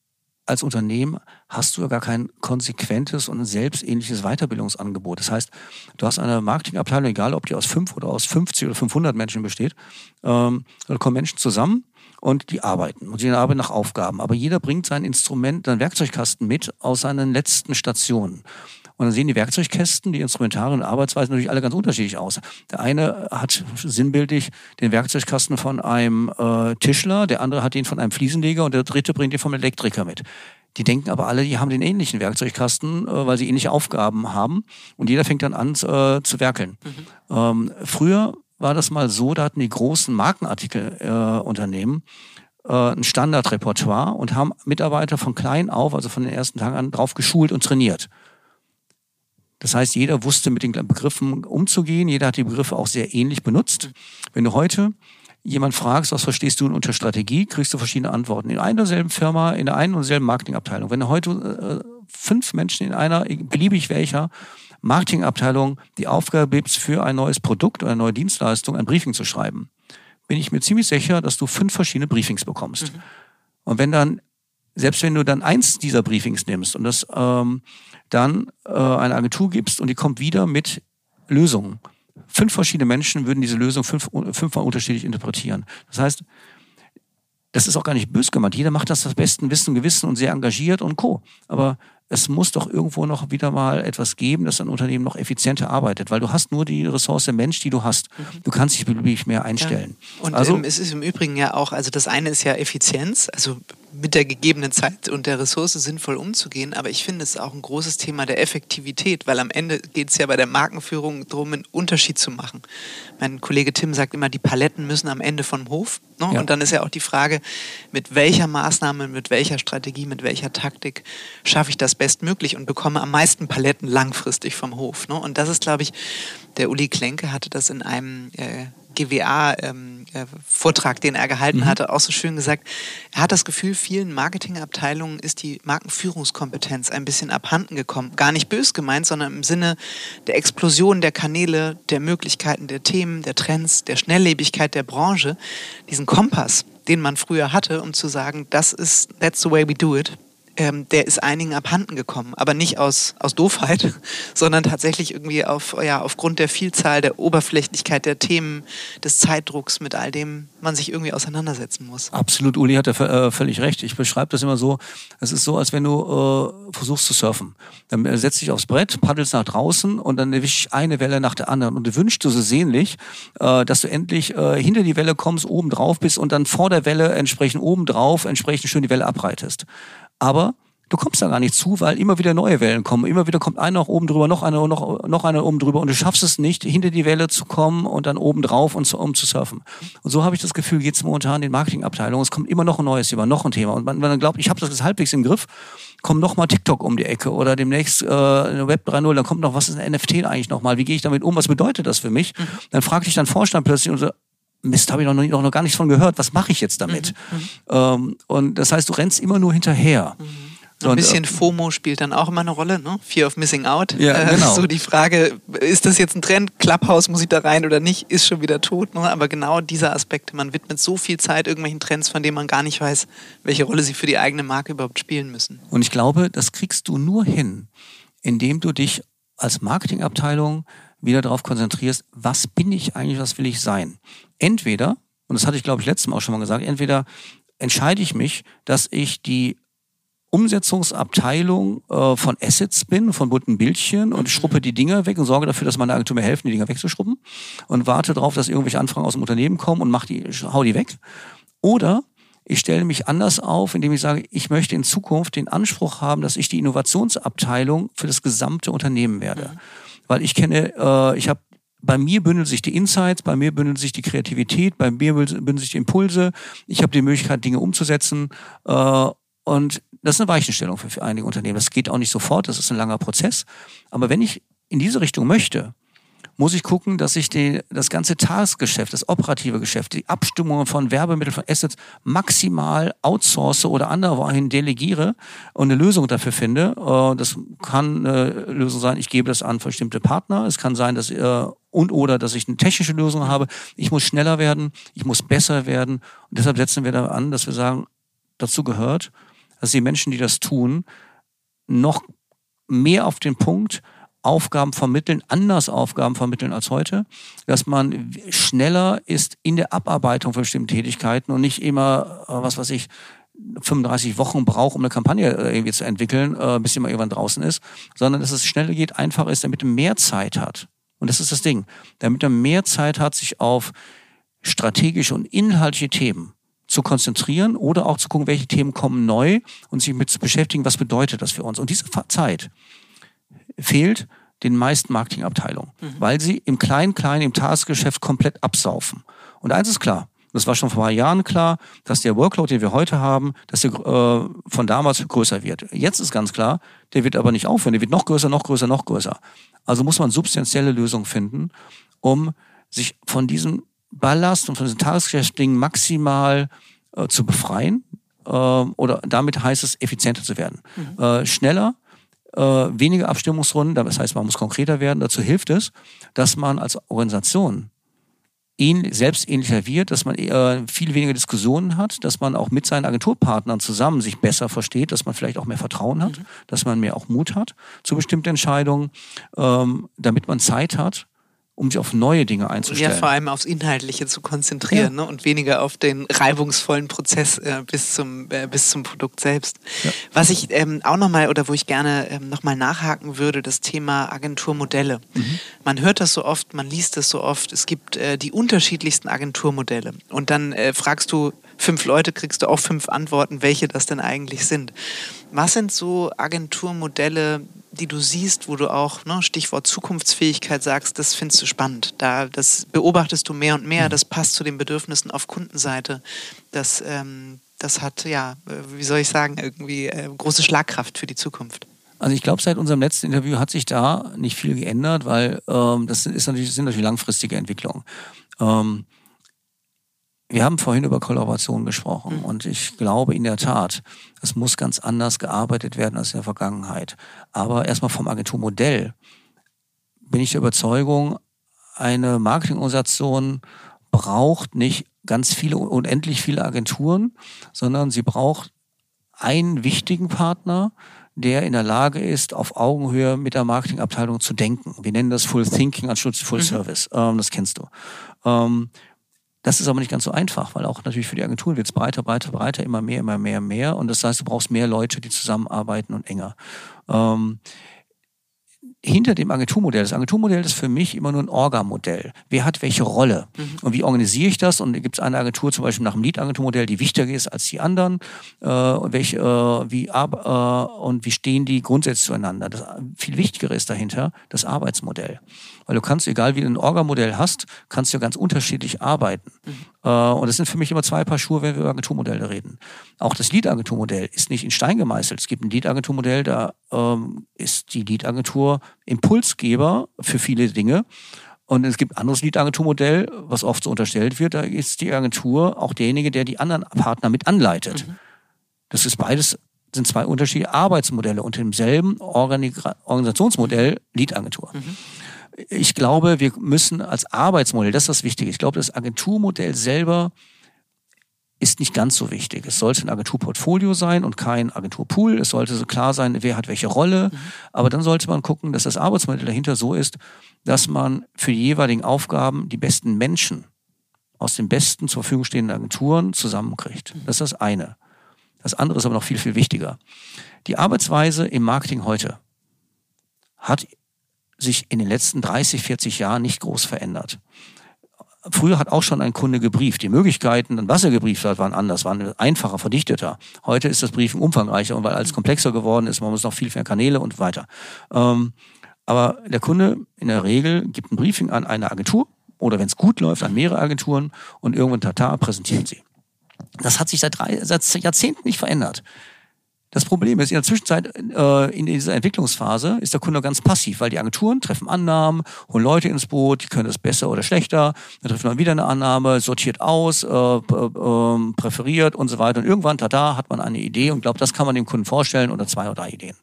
als Unternehmen hast du ja gar kein konsequentes und selbstähnliches Weiterbildungsangebot. Das heißt, du hast eine Marketingabteilung, egal ob die aus fünf oder aus 50 oder 500 Menschen besteht, ähm, da kommen Menschen zusammen und die arbeiten und sie arbeiten nach Aufgaben. Aber jeder bringt sein Instrument, seinen Werkzeugkasten mit aus seinen letzten Stationen. Und dann sehen die Werkzeugkästen, die Instrumentarien und Arbeitsweisen natürlich alle ganz unterschiedlich aus. Der eine hat sinnbildlich den Werkzeugkasten von einem äh, Tischler, der andere hat den von einem Fliesenleger und der dritte bringt den vom Elektriker mit. Die denken aber alle, die haben den ähnlichen Werkzeugkasten, äh, weil sie ähnliche Aufgaben haben. Und jeder fängt dann an äh, zu werkeln. Mhm. Ähm, früher war das mal so, da hatten die großen Markenartikelunternehmen äh, äh, ein Standardrepertoire und haben Mitarbeiter von klein auf, also von den ersten Tagen an, drauf geschult und trainiert. Das heißt, jeder wusste mit den Begriffen umzugehen, jeder hat die Begriffe auch sehr ähnlich benutzt. Wenn du heute jemand fragst, was verstehst du unter Strategie, kriegst du verschiedene Antworten. In einer selben Firma, in der einen und selben Marketingabteilung. Wenn du heute äh, fünf Menschen in einer, beliebig welcher, Marketingabteilung die Aufgabe gibst, für ein neues Produkt oder eine neue Dienstleistung ein Briefing zu schreiben, bin ich mir ziemlich sicher, dass du fünf verschiedene Briefings bekommst. Mhm. Und wenn dann, selbst wenn du dann eins dieser Briefings nimmst und das ähm, dann äh, eine Agentur gibst und die kommt wieder mit Lösungen, fünf verschiedene Menschen würden diese Lösung fünf, fünfmal unterschiedlich interpretieren. Das heißt, das ist auch gar nicht bös gemeint. Jeder macht das das besten Wissen und Gewissen und sehr engagiert und co. Aber es muss doch irgendwo noch wieder mal etwas geben, dass ein Unternehmen noch effizienter arbeitet, weil du hast nur die Ressource Mensch, die du hast. Mhm. Du kannst dich beliebig mehr einstellen. Ja. Und also, ähm, es ist im Übrigen ja auch, also das eine ist ja Effizienz, also mit der gegebenen Zeit und der Ressource sinnvoll umzugehen. Aber ich finde es auch ein großes Thema der Effektivität, weil am Ende geht es ja bei der Markenführung darum, einen Unterschied zu machen. Mein Kollege Tim sagt immer, die Paletten müssen am Ende vom Hof. Ne? Ja. Und dann ist ja auch die Frage, mit welcher Maßnahme, mit welcher Strategie, mit welcher Taktik schaffe ich das bestmöglich und bekomme am meisten Paletten langfristig vom Hof. Ne? Und das ist, glaube ich, der Uli Klenke hatte das in einem äh, GWA-Vortrag, ähm, den er gehalten mhm. hatte, auch so schön gesagt. Er hat das Gefühl, vielen Marketingabteilungen ist die Markenführungskompetenz ein bisschen abhanden gekommen. Gar nicht bös gemeint, sondern im Sinne der Explosion der Kanäle, der Möglichkeiten, der Themen, der Trends, der Schnelllebigkeit der Branche. Diesen Kompass, den man früher hatte, um zu sagen, das ist, that's the way we do it ähm, der ist einigen abhanden gekommen. Aber nicht aus, aus Doofheit, <laughs> sondern tatsächlich irgendwie auf, ja, aufgrund der Vielzahl, der Oberflächlichkeit der Themen, des Zeitdrucks, mit all dem man sich irgendwie auseinandersetzen muss. Absolut, Uli hat ja äh, völlig recht. Ich beschreibe das immer so, es ist so, als wenn du äh, versuchst zu surfen. Dann äh, setzt dich aufs Brett, paddelst nach draußen und dann erwischst eine Welle nach der anderen. Und du wünschst du so sehnlich, äh, dass du endlich äh, hinter die Welle kommst, oben drauf bist und dann vor der Welle entsprechend oben drauf entsprechend schön die Welle abreitest. Aber du kommst da gar nicht zu, weil immer wieder neue Wellen kommen. Immer wieder kommt einer noch oben drüber, noch einer, noch, noch einer oben drüber und du schaffst es nicht, hinter die Welle zu kommen und dann oben drauf und zu, um zu surfen. Und so habe ich das Gefühl, geht es momentan in den Marketingabteilungen. Es kommt immer noch ein neues Thema, noch ein Thema. Und man, man glaubt, ich habe das halbwegs im Griff, kommt noch mal TikTok um die Ecke oder demnächst äh, Web 3.0, dann kommt noch, was ist ein NFT eigentlich nochmal? Wie gehe ich damit um? Was bedeutet das für mich? Mhm. Dann fragt dich dann Vorstand plötzlich und so, Mist, habe ich noch, noch, noch gar nichts von gehört. Was mache ich jetzt damit? Mhm. mhm. Ähm, und das heißt, du rennst immer nur hinterher. Mhm. So ein bisschen FOMO spielt dann auch immer eine Rolle, ne? Fear of Missing Out. Ja, äh, genau. So die Frage, ist das jetzt ein Trend? Clubhouse, muss ich da rein oder nicht? Ist schon wieder tot. Ne? Aber genau dieser Aspekt, man widmet so viel Zeit irgendwelchen Trends, von denen man gar nicht weiß, welche Rolle sie für die eigene Marke überhaupt spielen müssen. Und ich glaube, das kriegst du nur hin, indem du dich als Marketingabteilung wieder darauf konzentrierst, was bin ich eigentlich, was will ich sein? Entweder, und das hatte ich glaube ich letztes Mal auch schon mal gesagt, entweder entscheide ich mich, dass ich die Umsetzungsabteilung äh, von Assets bin, von bunten Bildchen und schruppe die Dinger weg und sorge dafür, dass meine Agentur mir helfen, die Dinger wegzuschruppen und warte darauf, dass irgendwelche Anfragen aus dem Unternehmen kommen und mach die, hau die weg. Oder ich stelle mich anders auf, indem ich sage, ich möchte in Zukunft den Anspruch haben, dass ich die Innovationsabteilung für das gesamte Unternehmen werde. Mhm. Weil ich kenne, äh, ich habe bei mir bündeln sich die Insights, bei mir bündeln sich die Kreativität, bei mir bündeln sich die Impulse. Ich habe die Möglichkeit, Dinge umzusetzen. Äh, und das ist eine Weichenstellung für, für einige Unternehmen. Das geht auch nicht sofort, das ist ein langer Prozess. Aber wenn ich in diese Richtung möchte, muss ich gucken, dass ich die, das ganze Tagesgeschäft, das operative Geschäft, die Abstimmungen von Werbemitteln, von Assets maximal outsource oder anderwohin delegiere und eine Lösung dafür finde. Äh, das kann eine Lösung sein, ich gebe das an bestimmte Partner. Es kann sein, dass äh, und oder dass ich eine technische Lösung habe. Ich muss schneller werden, ich muss besser werden. Und deshalb setzen wir da an, dass wir sagen, dazu gehört, dass die Menschen, die das tun, noch mehr auf den Punkt Aufgaben vermitteln, anders Aufgaben vermitteln als heute, dass man schneller ist in der Abarbeitung von bestimmten Tätigkeiten und nicht immer, äh, was weiß ich, 35 Wochen braucht, um eine Kampagne äh, irgendwie zu entwickeln, äh, bis sie mal irgendwann draußen ist, sondern dass es schneller geht, einfacher ist, damit man mehr Zeit hat. Und das ist das Ding. Damit man mehr Zeit hat, sich auf strategische und inhaltliche Themen zu konzentrieren oder auch zu gucken, welche Themen kommen neu und sich mit zu beschäftigen, was bedeutet das für uns. Und diese Zeit fehlt den meisten Marketingabteilungen, mhm. weil sie im Klein-Klein, im Tagesgeschäft komplett absaufen. Und eins ist klar, das war schon vor ein paar Jahren klar, dass der Workload, den wir heute haben, dass der äh, von damals größer wird. Jetzt ist ganz klar, der wird aber nicht aufhören, der wird noch größer, noch größer, noch größer. Also muss man substanzielle Lösungen finden, um sich von diesem Ballast und von diesen Tagesgeschäftdingen maximal äh, zu befreien. Äh, oder damit heißt es, effizienter zu werden. Mhm. Äh, schneller, äh, weniger Abstimmungsrunden, das heißt, man muss konkreter werden. Dazu hilft es, dass man als Organisation ihn selbst ähnlicher wird, dass man äh, viel weniger Diskussionen hat, dass man auch mit seinen Agenturpartnern zusammen sich besser versteht, dass man vielleicht auch mehr Vertrauen hat, mhm. dass man mehr auch Mut hat zu bestimmten Entscheidungen, ähm, damit man Zeit hat, um sich auf neue Dinge einzustellen. Ja, vor allem aufs Inhaltliche zu konzentrieren ja. ne? und weniger auf den reibungsvollen Prozess äh, bis, zum, äh, bis zum Produkt selbst. Ja. Was ich ähm, auch nochmal oder wo ich gerne ähm, nochmal nachhaken würde, das Thema Agenturmodelle. Mhm. Man hört das so oft, man liest das so oft, es gibt äh, die unterschiedlichsten Agenturmodelle. Und dann äh, fragst du, fünf Leute kriegst du auch fünf Antworten, welche das denn eigentlich sind. Was sind so Agenturmodelle, die du siehst, wo du auch, ne, Stichwort Zukunftsfähigkeit sagst, das findest du spannend. Da, das beobachtest du mehr und mehr, mhm. das passt zu den Bedürfnissen auf Kundenseite. Das, ähm, das hat, ja, äh, wie soll ich sagen, irgendwie äh, große Schlagkraft für die Zukunft. Also ich glaube, seit unserem letzten Interview hat sich da nicht viel geändert, weil ähm, das ist natürlich, sind natürlich langfristige Entwicklungen. Ähm, wir haben vorhin über Kollaboration gesprochen mhm. und ich glaube in der Tat, es muss ganz anders gearbeitet werden als in der Vergangenheit. Aber erstmal vom Agenturmodell bin ich der Überzeugung, eine Marketingorganisation braucht nicht ganz viele, unendlich viele Agenturen, sondern sie braucht einen wichtigen Partner, der in der Lage ist, auf Augenhöhe mit der Marketingabteilung zu denken. Wir nennen das Full Thinking anstatt Full mhm. Service. Ähm, das kennst du. Ähm, das ist aber nicht ganz so einfach, weil auch natürlich für die Agenturen wird es breiter, breiter, breiter, immer mehr, immer mehr, mehr. Und das heißt, du brauchst mehr Leute, die zusammenarbeiten und enger. Ähm, hinter dem Agenturmodell. Das Agenturmodell ist für mich immer nur ein Orga-Modell. Wer hat welche Rolle? Mhm. Und wie organisiere ich das? Und gibt es eine Agentur zum Beispiel nach dem Lead-Agenturmodell, die wichtiger ist als die anderen? Äh, und, welche, äh, wie, äh, und wie stehen die grundsätzlich zueinander? Das viel Wichtigere ist dahinter das Arbeitsmodell. Weil du kannst, egal wie du ein Orga-Modell hast, kannst du ganz unterschiedlich arbeiten. Mhm. Äh, und das sind für mich immer zwei Paar Schuhe, wenn wir über Agenturmodelle reden. Auch das Lead-Agenturmodell ist nicht in Stein gemeißelt. Es gibt ein Lead-Agenturmodell, da ähm, ist die Lead-Agentur Impulsgeber für viele Dinge. Und es gibt ein anderes Lead-Agenturmodell, was oft so unterstellt wird, da ist die Agentur auch derjenige, der die anderen Partner mit anleitet. Mhm. Das ist beides, sind zwei unterschiedliche Arbeitsmodelle unter demselben Organisationsmodell Lead-Agentur. Mhm ich glaube, wir müssen als Arbeitsmodell, das ist das Wichtige, ich glaube, das Agenturmodell selber ist nicht ganz so wichtig. Es sollte ein Agenturportfolio sein und kein Agenturpool. Es sollte so klar sein, wer hat welche Rolle. Mhm. Aber dann sollte man gucken, dass das Arbeitsmodell dahinter so ist, dass man für die jeweiligen Aufgaben die besten Menschen aus den besten zur Verfügung stehenden Agenturen zusammenkriegt. Mhm. Das ist das eine. Das andere ist aber noch viel, viel wichtiger. Die Arbeitsweise im Marketing heute hat sich in den letzten 30, 40 Jahren nicht groß verändert. Früher hat auch schon ein Kunde gebrieft. Die Möglichkeiten, was er gebrieft hat, waren anders, waren einfacher, verdichteter. Heute ist das Briefen umfangreicher und weil alles komplexer geworden ist, man muss noch viel mehr Kanäle und weiter. Ähm, aber der Kunde in der Regel gibt ein Briefing an eine Agentur oder wenn es gut läuft, an mehrere Agenturen und irgendwann tata präsentieren sie. Das hat sich seit, drei, seit Jahrzehnten nicht verändert. Das Problem ist, in der Zwischenzeit, äh, in dieser Entwicklungsphase, ist der Kunde ganz passiv, weil die Agenturen treffen Annahmen, holen Leute ins Boot, die können das besser oder schlechter, dann trifft man wieder eine Annahme, sortiert aus, äh, äh, präferiert und so weiter. Und irgendwann, tada, hat man eine Idee und glaubt, das kann man dem Kunden vorstellen oder zwei oder drei Ideen.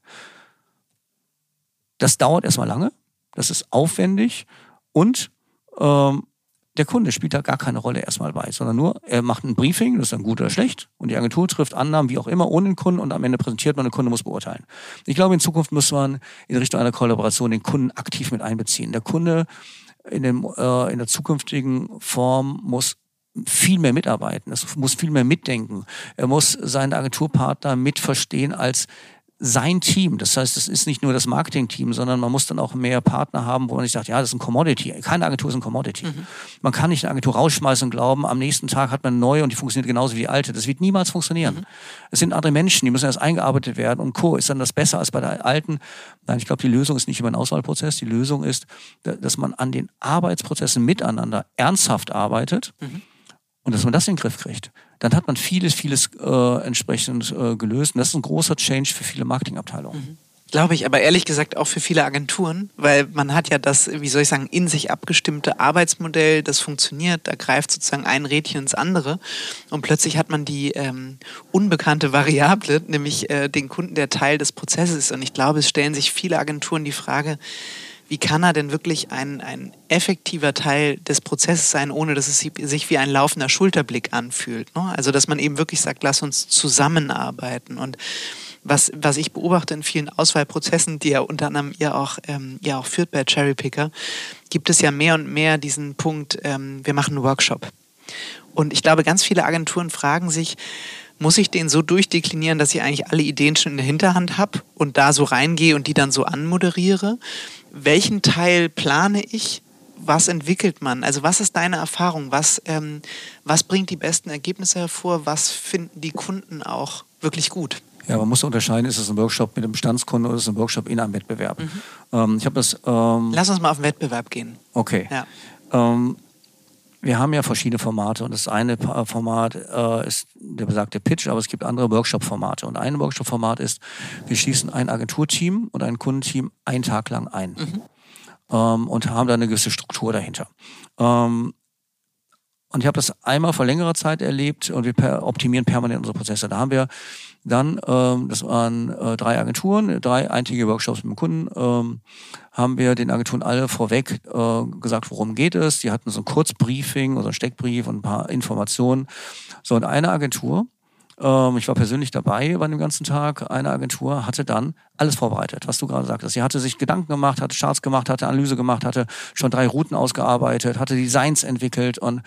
Das dauert erstmal lange, das ist aufwendig und ähm, der Kunde spielt da gar keine Rolle erstmal bei, sondern nur, er macht ein Briefing, das ist dann gut oder schlecht, und die Agentur trifft Annahmen, wie auch immer, ohne den Kunden und am Ende präsentiert man, der Kunde muss beurteilen. Ich glaube, in Zukunft muss man in Richtung einer Kollaboration den Kunden aktiv mit einbeziehen. Der Kunde in, dem, äh, in der zukünftigen Form muss viel mehr mitarbeiten, es muss viel mehr mitdenken. Er muss seinen Agenturpartner mitverstehen als sein Team. Das heißt, es ist nicht nur das Marketing-Team, sondern man muss dann auch mehr Partner haben, wo man nicht sagt, ja, das ist ein Commodity. Keine Agentur ist ein Commodity. Mhm. Man kann nicht eine Agentur rausschmeißen und glauben, am nächsten Tag hat man eine neue und die funktioniert genauso wie die alte. Das wird niemals funktionieren. Mhm. Es sind andere Menschen, die müssen erst eingearbeitet werden und Co. Ist dann das besser als bei der alten? Nein, ich glaube, die Lösung ist nicht über einen Auswahlprozess. Die Lösung ist, dass man an den Arbeitsprozessen miteinander ernsthaft arbeitet. Mhm und dass man das in den Griff kriegt, dann hat man vieles, vieles äh, entsprechend äh, gelöst. Und das ist ein großer Change für viele Marketingabteilungen. Mhm. Glaube ich, aber ehrlich gesagt auch für viele Agenturen, weil man hat ja das, wie soll ich sagen, in sich abgestimmte Arbeitsmodell, das funktioniert, da greift sozusagen ein Rädchen ins andere und plötzlich hat man die ähm, unbekannte Variable, nämlich äh, den Kunden, der Teil des Prozesses ist. Und ich glaube, es stellen sich viele Agenturen die Frage, wie kann er denn wirklich ein, ein effektiver Teil des Prozesses sein, ohne dass es sich wie ein laufender Schulterblick anfühlt. Ne? Also dass man eben wirklich sagt, lass uns zusammenarbeiten. Und was, was ich beobachte in vielen Auswahlprozessen, die ja unter anderem ihr auch, ähm, ihr auch führt bei Cherry Picker, gibt es ja mehr und mehr diesen Punkt, ähm, wir machen einen Workshop. Und ich glaube, ganz viele Agenturen fragen sich, muss ich den so durchdeklinieren, dass ich eigentlich alle Ideen schon in der Hinterhand habe und da so reingehe und die dann so anmoderiere? Welchen Teil plane ich, was entwickelt man? Also was ist deine Erfahrung? Was, ähm, was bringt die besten Ergebnisse hervor? Was finden die Kunden auch wirklich gut? Ja, man muss unterscheiden, ist es ein Workshop mit einem Bestandskunden oder ist es ein Workshop in einem Wettbewerb. Mhm. Ähm, ich habe das. Ähm, Lass uns mal auf den Wettbewerb gehen. Okay. Ja. Ähm, wir haben ja verschiedene Formate und das eine Format äh, ist der besagte Pitch, aber es gibt andere Workshop-Formate. Und ein Workshop-Format ist, wir schließen ein Agenturteam und ein Kundenteam einen Tag lang ein mhm. ähm, und haben da eine gewisse Struktur dahinter. Ähm, und ich habe das einmal vor längerer Zeit erlebt und wir optimieren permanent unsere Prozesse. Da haben wir dann, ähm, das waren äh, drei Agenturen, drei eintägige Workshops mit dem Kunden, ähm, haben wir den Agenturen alle vorweg äh, gesagt, worum geht es. Die hatten so ein Kurzbriefing oder ein Steckbrief und ein paar Informationen. So, und eine Agentur, ähm, ich war persönlich dabei bei dem ganzen Tag, eine Agentur hatte dann alles vorbereitet, was du gerade sagtest. Sie hatte sich Gedanken gemacht, hatte Charts gemacht, hatte Analyse gemacht, hatte schon drei Routen ausgearbeitet, hatte Designs entwickelt und,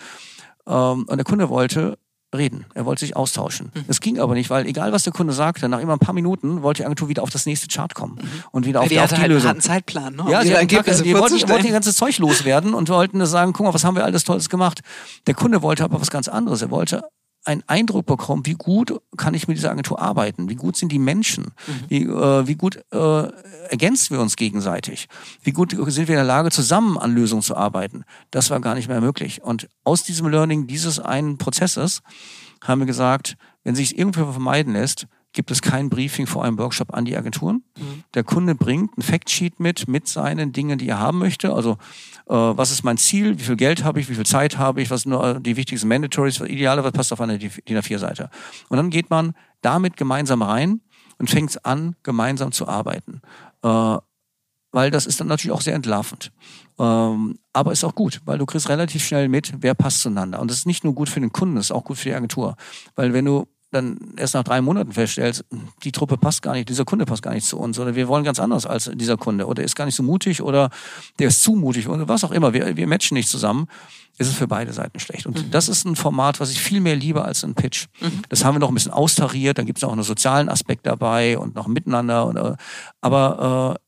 ähm, und der Kunde wollte reden. Er wollte sich austauschen. Mhm. Es ging aber nicht, weil egal was der Kunde sagte, nach immer ein paar Minuten wollte die Agentur wieder auf das nächste Chart kommen mhm. und wieder auf, die, auf die halt Lösung. einen Zeitplan, ne? Ja, sie hatten Tag, die wollten, wollten ihr ganzes Zeug loswerden und wollten sagen, guck mal, was haben wir alles Tolles gemacht. Der Kunde wollte aber was ganz anderes. Er wollte einen Eindruck bekommen, wie gut kann ich mit dieser Agentur arbeiten, wie gut sind die Menschen, mhm. wie, äh, wie gut äh, ergänzen wir uns gegenseitig, wie gut sind wir in der Lage, zusammen an Lösungen zu arbeiten. Das war gar nicht mehr möglich. Und aus diesem Learning dieses einen Prozesses haben wir gesagt, wenn sich es irgendwie vermeiden lässt, gibt es kein Briefing vor einem Workshop an die Agenturen. Mhm. Der Kunde bringt ein Factsheet mit, mit seinen Dingen, die er haben möchte. Also, äh, was ist mein Ziel? Wie viel Geld habe ich? Wie viel Zeit habe ich? Was sind nur die wichtigsten Mandatories? Ideale, was passt auf eine DIN A4-Seite? Und dann geht man damit gemeinsam rein und fängt an, gemeinsam zu arbeiten. Äh, weil das ist dann natürlich auch sehr entlarvend. Ähm, aber ist auch gut, weil du kriegst relativ schnell mit, wer passt zueinander. Und das ist nicht nur gut für den Kunden, das ist auch gut für die Agentur. Weil wenn du dann erst nach drei Monaten feststellst, die Truppe passt gar nicht, dieser Kunde passt gar nicht zu uns oder wir wollen ganz anders als dieser Kunde oder ist gar nicht so mutig oder der ist zu mutig oder was auch immer, wir, wir matchen nicht zusammen, ist es für beide Seiten schlecht. Und mhm. das ist ein Format, was ich viel mehr liebe als ein Pitch. Mhm. Das haben wir noch ein bisschen austariert, dann gibt es auch einen sozialen Aspekt dabei und noch Miteinander. Und, äh, aber äh,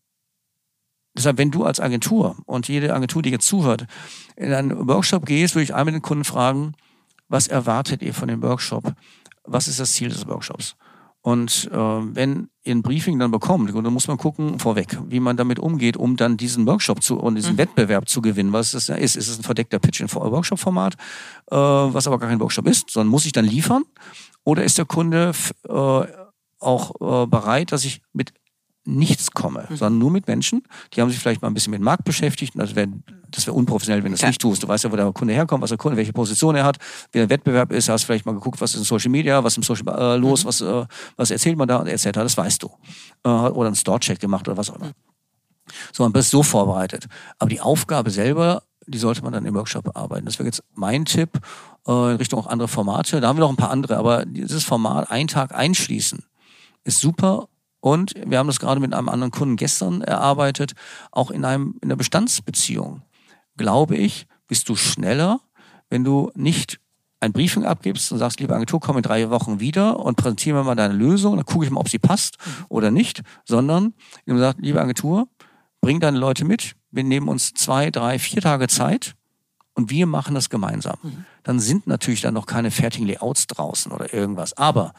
Deshalb, wenn du als Agentur und jede Agentur, die jetzt zuhört, in einen Workshop gehst, würde ich einmal den Kunden fragen, was erwartet ihr von dem Workshop? Was ist das Ziel des Workshops? Und äh, wenn ihr ein Briefing dann bekommt, dann muss man gucken vorweg, wie man damit umgeht, um dann diesen Workshop zu und diesen mhm. Wettbewerb zu gewinnen. Was das ist? Ist es ein verdeckter Pitch in Workshop-Format, äh, was aber gar kein Workshop ist, sondern muss ich dann liefern? Oder ist der Kunde äh, auch äh, bereit, dass ich mit nichts komme, mhm. sondern nur mit Menschen. Die haben sich vielleicht mal ein bisschen mit dem Markt beschäftigt. das wäre das wär unprofessionell, wenn du es ja. nicht tust. Du weißt ja, wo der Kunde herkommt, was der Kunde, welche Position er hat, wie der Wettbewerb ist. Hast vielleicht mal geguckt, was ist in Social Media, was ist im Social äh, los, mhm. was, äh, was erzählt man da und etc. Das weißt du. Äh, oder einen Store-Check gemacht oder was auch immer. Mhm. So, man bist so vorbereitet. Aber die Aufgabe selber, die sollte man dann im Workshop bearbeiten. Das wäre jetzt mein Tipp äh, in Richtung auch andere Formate. Da haben wir noch ein paar andere, aber dieses Format, einen Tag einschließen, ist super und wir haben das gerade mit einem anderen Kunden gestern erarbeitet, auch in einem, in einer Bestandsbeziehung. Glaube ich, bist du schneller, wenn du nicht ein Briefing abgibst und sagst, liebe Agentur, komm in drei Wochen wieder und präsentieren wir mal deine Lösung, dann gucke ich mal, ob sie passt mhm. oder nicht, sondern du sagst, liebe Agentur, bring deine Leute mit, wir nehmen uns zwei, drei, vier Tage Zeit und wir machen das gemeinsam. Mhm. Dann sind natürlich dann noch keine fertigen Layouts draußen oder irgendwas. Aber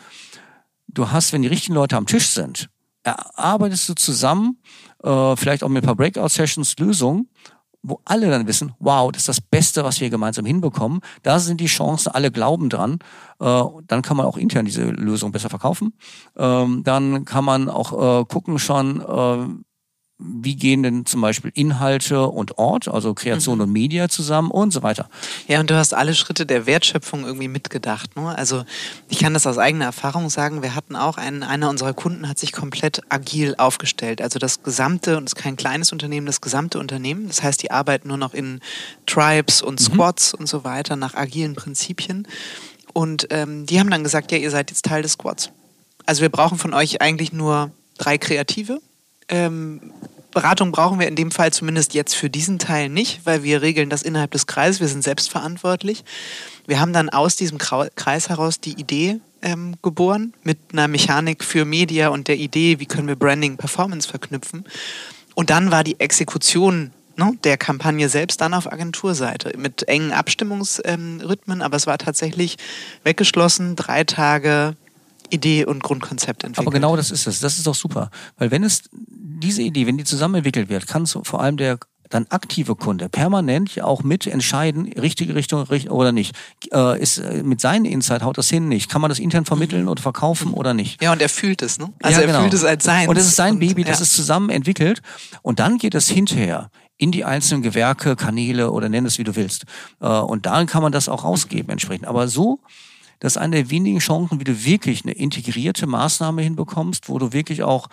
du hast, wenn die richtigen Leute am Tisch sind, erarbeitest du zusammen, äh, vielleicht auch mit ein paar Breakout-Sessions, Lösungen, wo alle dann wissen, wow, das ist das Beste, was wir gemeinsam hinbekommen. Da sind die Chancen, alle glauben dran. Äh, dann kann man auch intern diese Lösung besser verkaufen. Ähm, dann kann man auch äh, gucken schon, äh, wie gehen denn zum Beispiel Inhalte und Ort, also Kreation mhm. und Media zusammen und so weiter. Ja, und du hast alle Schritte der Wertschöpfung irgendwie mitgedacht. Ne? Also ich kann das aus eigener Erfahrung sagen, wir hatten auch einen, einer unserer Kunden hat sich komplett agil aufgestellt. Also das gesamte, und es ist kein kleines Unternehmen, das gesamte Unternehmen. Das heißt, die arbeiten nur noch in Tribes und mhm. Squads mhm. und so weiter nach agilen Prinzipien. Und ähm, die haben dann gesagt, ja, ihr seid jetzt Teil des Squads. Also wir brauchen von euch eigentlich nur drei Kreative ähm, Beratung brauchen wir in dem Fall zumindest jetzt für diesen Teil nicht, weil wir regeln das innerhalb des Kreises, wir sind selbstverantwortlich. Wir haben dann aus diesem Kreis heraus die Idee ähm, geboren mit einer Mechanik für Media und der Idee, wie können wir Branding Performance verknüpfen. Und dann war die Exekution ne, der Kampagne selbst dann auf Agenturseite mit engen Abstimmungsrhythmen, ähm, aber es war tatsächlich weggeschlossen, drei Tage Idee und Grundkonzept entwickelt. Aber genau das ist es. Das ist doch super. Weil wenn es diese Idee, wenn die zusammen entwickelt wird, kann vor allem der dann aktive Kunde permanent auch mit entscheiden, richtige Richtung oder nicht. Äh, ist äh, mit seinen Insight haut das hin nicht. Kann man das intern vermitteln mhm. oder verkaufen oder nicht? Ja, und er fühlt es, ne? Also ja, genau. er fühlt es als sein. Und es ist sein und, Baby, das ja. ist zusammen entwickelt. Und dann geht es hinterher in die einzelnen Gewerke, Kanäle oder nenn es wie du willst. Äh, und dann kann man das auch rausgeben entsprechend. Aber so das ist eine der wenigen Chancen, wie du wirklich eine integrierte Maßnahme hinbekommst, wo du wirklich auch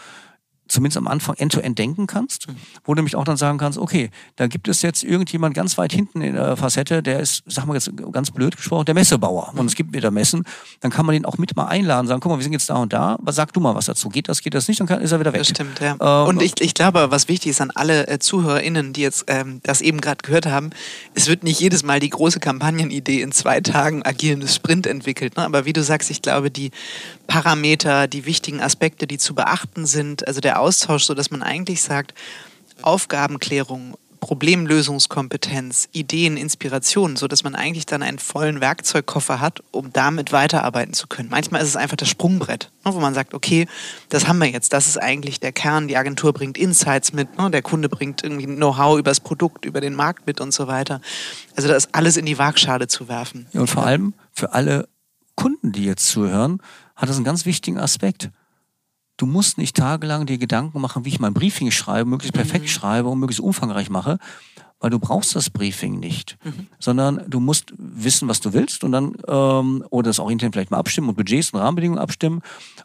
zumindest am Anfang end-to-end -end denken kannst, mhm. wo du nämlich auch dann sagen kannst, okay, da gibt es jetzt irgendjemand ganz weit hinten in der Facette, der ist, sag mal jetzt ganz blöd gesprochen, der Messebauer. Und es gibt wieder Messen, dann kann man den auch mit mal einladen, sagen, guck mal, wir sind jetzt da und da, aber sag du mal was dazu. Geht das, geht das nicht, dann kann, ist er wieder weg. Das stimmt, ja. Ähm, und ich, ich glaube, was wichtig ist an alle äh, ZuhörerInnen, die jetzt ähm, das eben gerade gehört haben, es wird nicht jedes Mal die große Kampagnenidee in zwei Tagen agierendes Sprint entwickelt. Ne? Aber wie du sagst, ich glaube, die Parameter, die wichtigen Aspekte, die zu beachten sind, also der Austausch, so dass man eigentlich sagt, Aufgabenklärung, Problemlösungskompetenz, Ideen, Inspirationen, so dass man eigentlich dann einen vollen Werkzeugkoffer hat, um damit weiterarbeiten zu können. Manchmal ist es einfach das Sprungbrett, ne, wo man sagt, okay, das haben wir jetzt, das ist eigentlich der Kern, die Agentur bringt Insights mit, ne, der Kunde bringt irgendwie Know-how über das Produkt, über den Markt mit und so weiter. Also das alles in die Waagschale zu werfen. Und vor allem für alle Kunden, die jetzt zuhören, hat das einen ganz wichtigen Aspekt. Du musst nicht tagelang dir Gedanken machen, wie ich mein Briefing schreibe, möglichst perfekt mhm. schreibe und möglichst umfangreich mache, weil du brauchst das Briefing nicht, mhm. sondern du musst wissen, was du willst und dann ähm, oder das auch intern vielleicht mal abstimmen und Budgets und Rahmenbedingungen abstimmen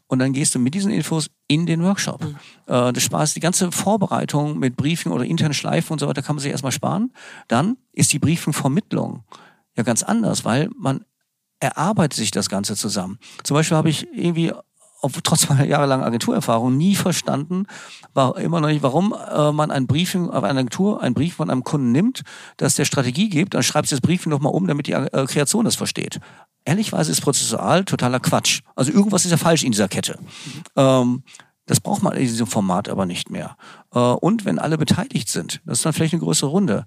und dann gehst du mit diesen Infos in den Workshop. Mhm. Äh, das Spaß, die ganze Vorbereitung mit Briefing oder internen Schleifen und so weiter kann man sich erstmal sparen. Dann ist die Briefing-Vermittlung ja ganz anders, weil man erarbeitet sich das Ganze zusammen. Zum Beispiel habe ich irgendwie ob, <laughs> trotz meiner jahrelangen Agenturerfahrung nie verstanden, war immer noch nicht, warum äh, man ein Briefing auf einer Agentur, einen Brief von einem Kunden nimmt, das der Strategie gibt, dann schreibt das Briefing nochmal um, damit die äh, Kreation das versteht. Ehrlichweise ist prozessual totaler Quatsch. Also irgendwas ist ja falsch in dieser Kette. Ähm, das braucht man in diesem Format aber nicht mehr. Äh, und wenn alle beteiligt sind, das ist dann vielleicht eine größere Runde,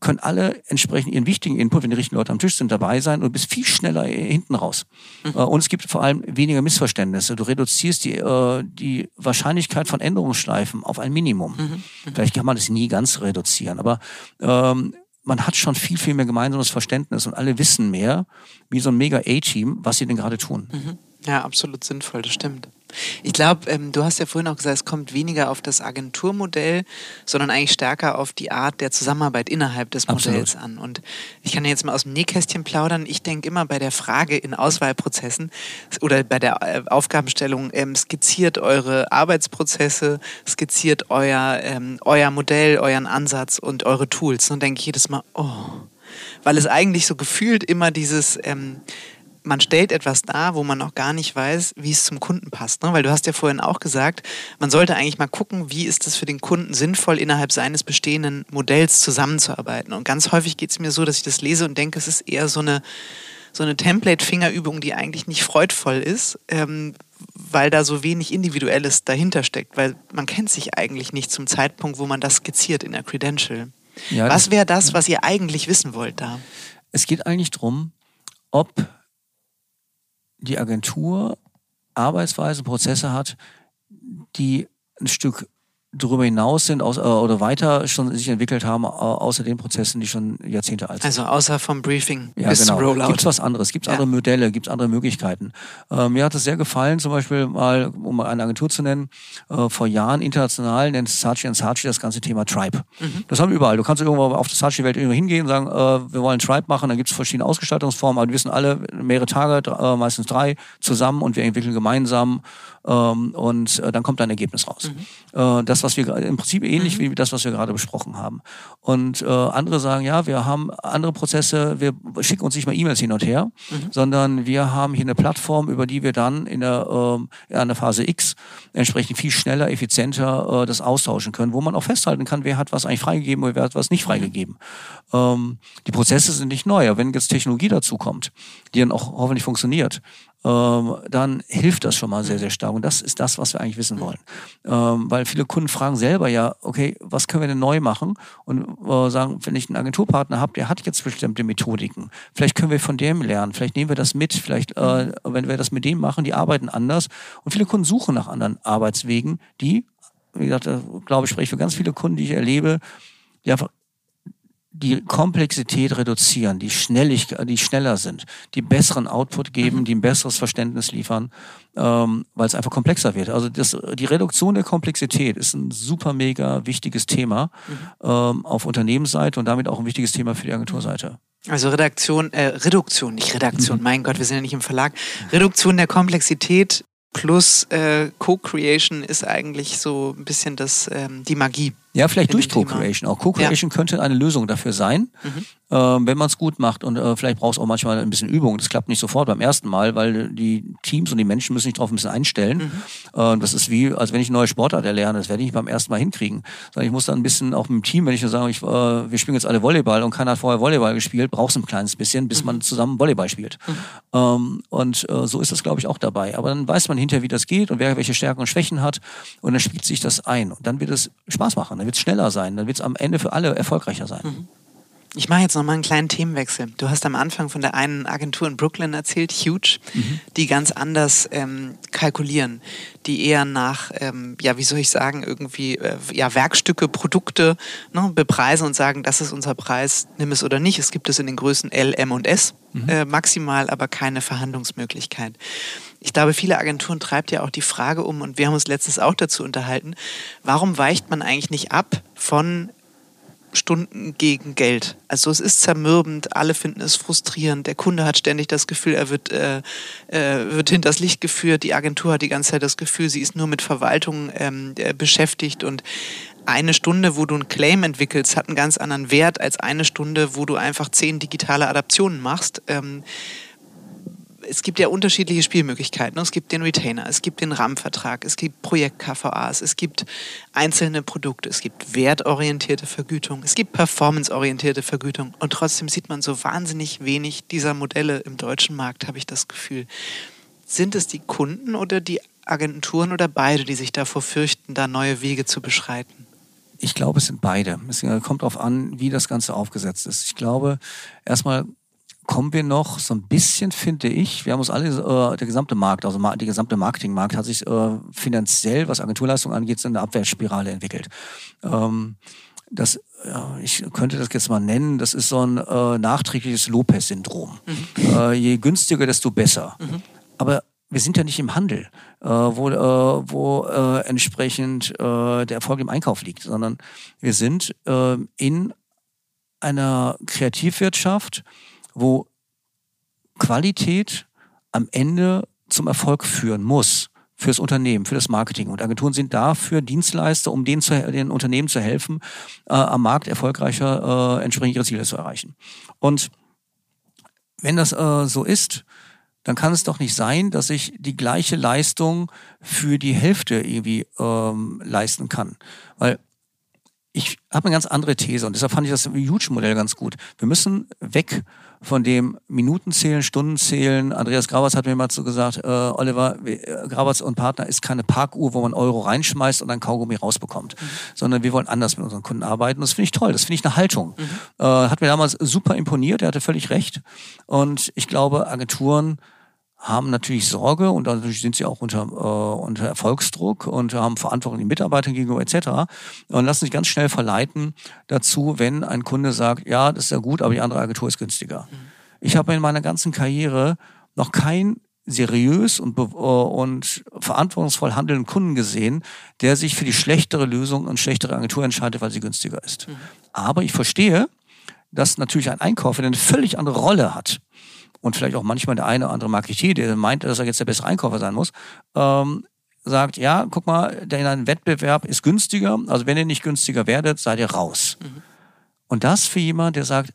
können alle entsprechend ihren wichtigen Input, wenn die richtigen Leute am Tisch sind, dabei sein und bist viel schneller hinten raus. Mhm. Äh, und es gibt vor allem weniger Missverständnisse. Du reduzierst die, äh, die Wahrscheinlichkeit von Änderungsschleifen auf ein Minimum. Mhm. Mhm. Vielleicht kann man das nie ganz reduzieren, aber ähm, man hat schon viel, viel mehr gemeinsames Verständnis und alle wissen mehr, wie so ein mega A-Team, was sie denn gerade tun. Mhm. Ja, absolut sinnvoll, das stimmt. Ich glaube, ähm, du hast ja vorhin auch gesagt, es kommt weniger auf das Agenturmodell, sondern eigentlich stärker auf die Art der Zusammenarbeit innerhalb des Modells Absolut. an. Und ich kann jetzt mal aus dem Nähkästchen plaudern. Ich denke immer bei der Frage in Auswahlprozessen oder bei der äh, Aufgabenstellung, ähm, skizziert eure Arbeitsprozesse, skizziert euer, ähm, euer Modell, euren Ansatz und eure Tools. Und denke ich jedes Mal, oh, weil es eigentlich so gefühlt immer dieses ähm, man stellt etwas dar, wo man noch gar nicht weiß, wie es zum Kunden passt. Ne? Weil du hast ja vorhin auch gesagt, man sollte eigentlich mal gucken, wie ist es für den Kunden sinnvoll, innerhalb seines bestehenden Modells zusammenzuarbeiten. Und ganz häufig geht es mir so, dass ich das lese und denke, es ist eher so eine, so eine Template-Fingerübung, die eigentlich nicht freudvoll ist, ähm, weil da so wenig Individuelles dahinter steckt. Weil man kennt sich eigentlich nicht zum Zeitpunkt, wo man das skizziert in der Credential. Ja, was wäre das, was ihr eigentlich wissen wollt da? Es geht eigentlich darum, ob die Agentur Arbeitsweisen, Prozesse hat, die ein Stück darüber hinaus sind aus, äh, oder weiter schon sich entwickelt haben, außer den Prozessen, die schon Jahrzehnte alt sind. Also außer vom Briefing ja, bis genau. zum Rollout. Gibt es was anderes? Gibt es ja. andere Modelle? Gibt es andere Möglichkeiten? Äh, mir hat es sehr gefallen, zum Beispiel mal, um mal eine Agentur zu nennen, äh, vor Jahren international nennt Saatchi Saatchi das ganze Thema Tribe. Mhm. Das haben wir überall. Du kannst irgendwo auf der Saatchi-Welt irgendwo hingehen und sagen, äh, wir wollen Tribe machen, dann gibt es verschiedene Ausgestaltungsformen, aber wir wissen alle, mehrere Tage, äh, meistens drei, zusammen und wir entwickeln gemeinsam ähm, und äh, dann kommt ein Ergebnis raus. Mhm. Äh, das, was wir im Prinzip ähnlich mhm. wie das, was wir gerade besprochen haben. Und äh, andere sagen, ja, wir haben andere Prozesse, wir schicken uns nicht mal E-Mails hin und her, mhm. sondern wir haben hier eine Plattform, über die wir dann in der, äh, in der Phase X entsprechend viel schneller, effizienter äh, das austauschen können, wo man auch festhalten kann, wer hat was eigentlich freigegeben oder wer hat was nicht freigegeben. Ähm, die Prozesse sind nicht neu, aber wenn jetzt Technologie dazu kommt, die dann auch hoffentlich funktioniert, ähm, dann hilft das schon mal sehr, sehr stark. Und das ist das, was wir eigentlich wissen wollen. Ähm, weil viele Kunden fragen selber ja, okay, was können wir denn neu machen? Und äh, sagen, wenn ich einen Agenturpartner habe, der hat jetzt bestimmte Methodiken. Vielleicht können wir von dem lernen. Vielleicht nehmen wir das mit. Vielleicht, äh, wenn wir das mit dem machen, die arbeiten anders. Und viele Kunden suchen nach anderen Arbeitswegen, die, wie gesagt, äh, glaube ich, spreche für ganz viele Kunden, die ich erlebe, die einfach die Komplexität reduzieren, die, Schnelligkeit, die schneller sind, die besseren Output geben, mhm. die ein besseres Verständnis liefern, ähm, weil es einfach komplexer wird. Also das, die Reduktion der Komplexität ist ein super mega wichtiges Thema mhm. ähm, auf Unternehmensseite und damit auch ein wichtiges Thema für die Agenturseite. Also Redaktion, äh, Reduktion, nicht Redaktion, mhm. mein Gott, wir sind ja nicht im Verlag. Reduktion der Komplexität plus äh, Co-Creation ist eigentlich so ein bisschen das, ähm, die Magie. Ja, vielleicht durch Co-Creation auch. Co-Creation ja. könnte eine Lösung dafür sein, mhm. ähm, wenn man es gut macht. Und äh, vielleicht braucht es auch manchmal ein bisschen Übung. Das klappt nicht sofort beim ersten Mal, weil die Teams und die Menschen müssen sich darauf ein bisschen einstellen. Mhm. Äh, das ist wie, als wenn ich eine neue Sportart erlerne. Das werde ich nicht beim ersten Mal hinkriegen. Sondern ich muss dann ein bisschen auch mit dem Team, wenn ich sage, ich, äh, wir spielen jetzt alle Volleyball und keiner hat vorher Volleyball gespielt, braucht es ein kleines bisschen, bis mhm. man zusammen Volleyball spielt. Mhm. Ähm, und äh, so ist das, glaube ich, auch dabei. Aber dann weiß man hinterher, wie das geht und wer welche Stärken und Schwächen hat. Und dann spielt sich das ein. Und dann wird es Spaß machen dann wird es schneller sein, dann wird es am Ende für alle erfolgreicher sein. Mhm. Ich mache jetzt nochmal einen kleinen Themenwechsel. Du hast am Anfang von der einen Agentur in Brooklyn erzählt, Huge, mhm. die ganz anders ähm, kalkulieren, die eher nach, ähm, ja, wie soll ich sagen, irgendwie äh, ja, Werkstücke, Produkte ne, bepreisen und sagen, das ist unser Preis, nimm es oder nicht. Es gibt es in den Größen L, M und S mhm. äh, maximal, aber keine Verhandlungsmöglichkeit. Ich glaube, viele Agenturen treibt ja auch die Frage um, und wir haben uns letztens auch dazu unterhalten, warum weicht man eigentlich nicht ab von Stunden gegen Geld. Also es ist zermürbend, alle finden es frustrierend. Der Kunde hat ständig das Gefühl, er wird, äh, äh, wird hinters Licht geführt. Die Agentur hat die ganze Zeit das Gefühl, sie ist nur mit Verwaltung ähm, äh, beschäftigt und eine Stunde, wo du einen Claim entwickelst, hat einen ganz anderen Wert als eine Stunde, wo du einfach zehn digitale Adaptionen machst. Ähm, es gibt ja unterschiedliche Spielmöglichkeiten. Es gibt den Retainer, es gibt den Rahmenvertrag, es gibt Projekt-KVAs, es gibt einzelne Produkte, es gibt wertorientierte Vergütung, es gibt performanceorientierte Vergütung. Und trotzdem sieht man so wahnsinnig wenig dieser Modelle im deutschen Markt, habe ich das Gefühl. Sind es die Kunden oder die Agenturen oder beide, die sich davor fürchten, da neue Wege zu beschreiten? Ich glaube, es sind beide. Es kommt darauf an, wie das Ganze aufgesetzt ist. Ich glaube, erstmal kommen wir noch so ein bisschen, finde ich, wir haben uns alle, äh, der gesamte Markt, also der gesamte Marketingmarkt hat sich äh, finanziell, was Agenturleistung angeht, in eine Abwärtsspirale entwickelt. Ähm, das, ja, ich könnte das jetzt mal nennen, das ist so ein äh, nachträgliches Lopez-Syndrom. Mhm. Äh, je günstiger, desto besser. Mhm. Aber wir sind ja nicht im Handel, äh, wo, äh, wo äh, entsprechend äh, der Erfolg im Einkauf liegt, sondern wir sind äh, in einer Kreativwirtschaft, wo Qualität am Ende zum Erfolg führen muss fürs Unternehmen, für das Marketing. Und Agenturen sind dafür Dienstleister, um den, zu, den Unternehmen zu helfen, äh, am Markt erfolgreicher äh, entsprechend ihre Ziele zu erreichen. Und wenn das äh, so ist, dann kann es doch nicht sein, dass ich die gleiche Leistung für die Hälfte irgendwie ähm, leisten kann. Weil ich habe eine ganz andere These und deshalb fand ich das Huge-Modell ganz gut. Wir müssen weg von dem Minutenzählen, Stundenzählen. Andreas Grabatz hat mir mal so gesagt, äh, Oliver, äh, Grabatz und Partner ist keine Parkuhr, wo man Euro reinschmeißt und dann Kaugummi rausbekommt, mhm. sondern wir wollen anders mit unseren Kunden arbeiten. Das finde ich toll, das finde ich eine Haltung. Mhm. Äh, hat mir damals super imponiert, er hatte völlig recht. Und ich glaube, Agenturen haben natürlich Sorge und dadurch sind sie auch unter, äh, unter Erfolgsdruck und haben Verantwortung den Mitarbeitern gegenüber etc. Und lassen sich ganz schnell verleiten dazu, wenn ein Kunde sagt, ja, das ist ja gut, aber die andere Agentur ist günstiger. Mhm. Ich habe in meiner ganzen Karriere noch kein seriös und, äh, und verantwortungsvoll handelnden Kunden gesehen, der sich für die schlechtere Lösung und schlechtere Agentur entscheidet, weil sie günstiger ist. Mhm. Aber ich verstehe, dass natürlich ein Einkäufer eine völlig andere Rolle hat und vielleicht auch manchmal der eine oder andere Marketier, der meint, dass er jetzt der bessere Einkäufer sein muss, ähm, sagt, ja, guck mal, der in einem Wettbewerb ist günstiger, also wenn ihr nicht günstiger werdet, seid ihr raus. Mhm. Und das für jemand, der sagt,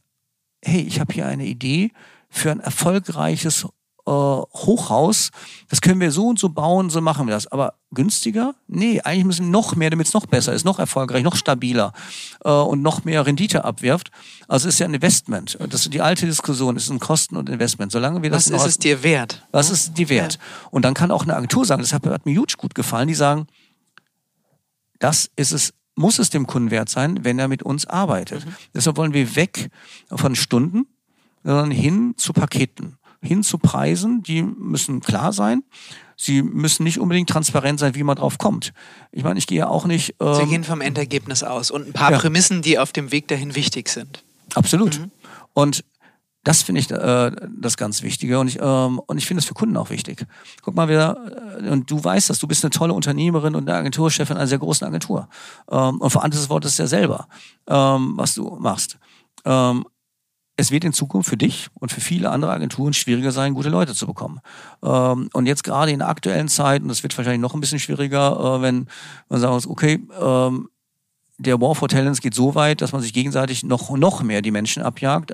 hey, ich habe hier eine Idee für ein erfolgreiches äh, Hochhaus, das können wir so und so bauen, so machen wir das. Aber günstiger? Nee, eigentlich müssen wir noch mehr, damit es noch besser ist, noch erfolgreich, noch stabiler äh, und noch mehr Rendite abwirft. Also es ist ja ein Investment. Das ist die alte Diskussion, es ist ein Kosten und Investment. Solange wir das was ist es dir wert? Was ist dir wert? Und dann kann auch eine Agentur sagen, das hat, hat mir huge gut gefallen, die sagen, das ist es muss es dem Kunden wert sein, wenn er mit uns arbeitet. Mhm. Deshalb wollen wir weg von Stunden, sondern hin zu Paketen, hin zu Preisen, die müssen klar sein. Sie müssen nicht unbedingt transparent sein, wie man drauf kommt. Ich meine, ich gehe ja auch nicht. Ähm, Sie gehen vom Endergebnis aus und ein paar ja. Prämissen, die auf dem Weg dahin wichtig sind. Absolut. Mhm. Und das finde ich äh, das ganz Wichtige und ich, ähm, und ich finde es für Kunden auch wichtig. Guck mal, wir, äh, und du weißt das, du bist eine tolle Unternehmerin und eine Agenturchefin einer sehr großen Agentur. Ähm, und verantwortest das Wort ist ja selber, ähm, was du machst. Ähm, es wird in Zukunft für dich und für viele andere Agenturen schwieriger sein, gute Leute zu bekommen. Ähm, und jetzt gerade in der aktuellen Zeit, und das wird wahrscheinlich noch ein bisschen schwieriger, äh, wenn man sagt, okay, ähm, der War for Talents geht so weit, dass man sich gegenseitig noch, noch mehr die Menschen abjagt.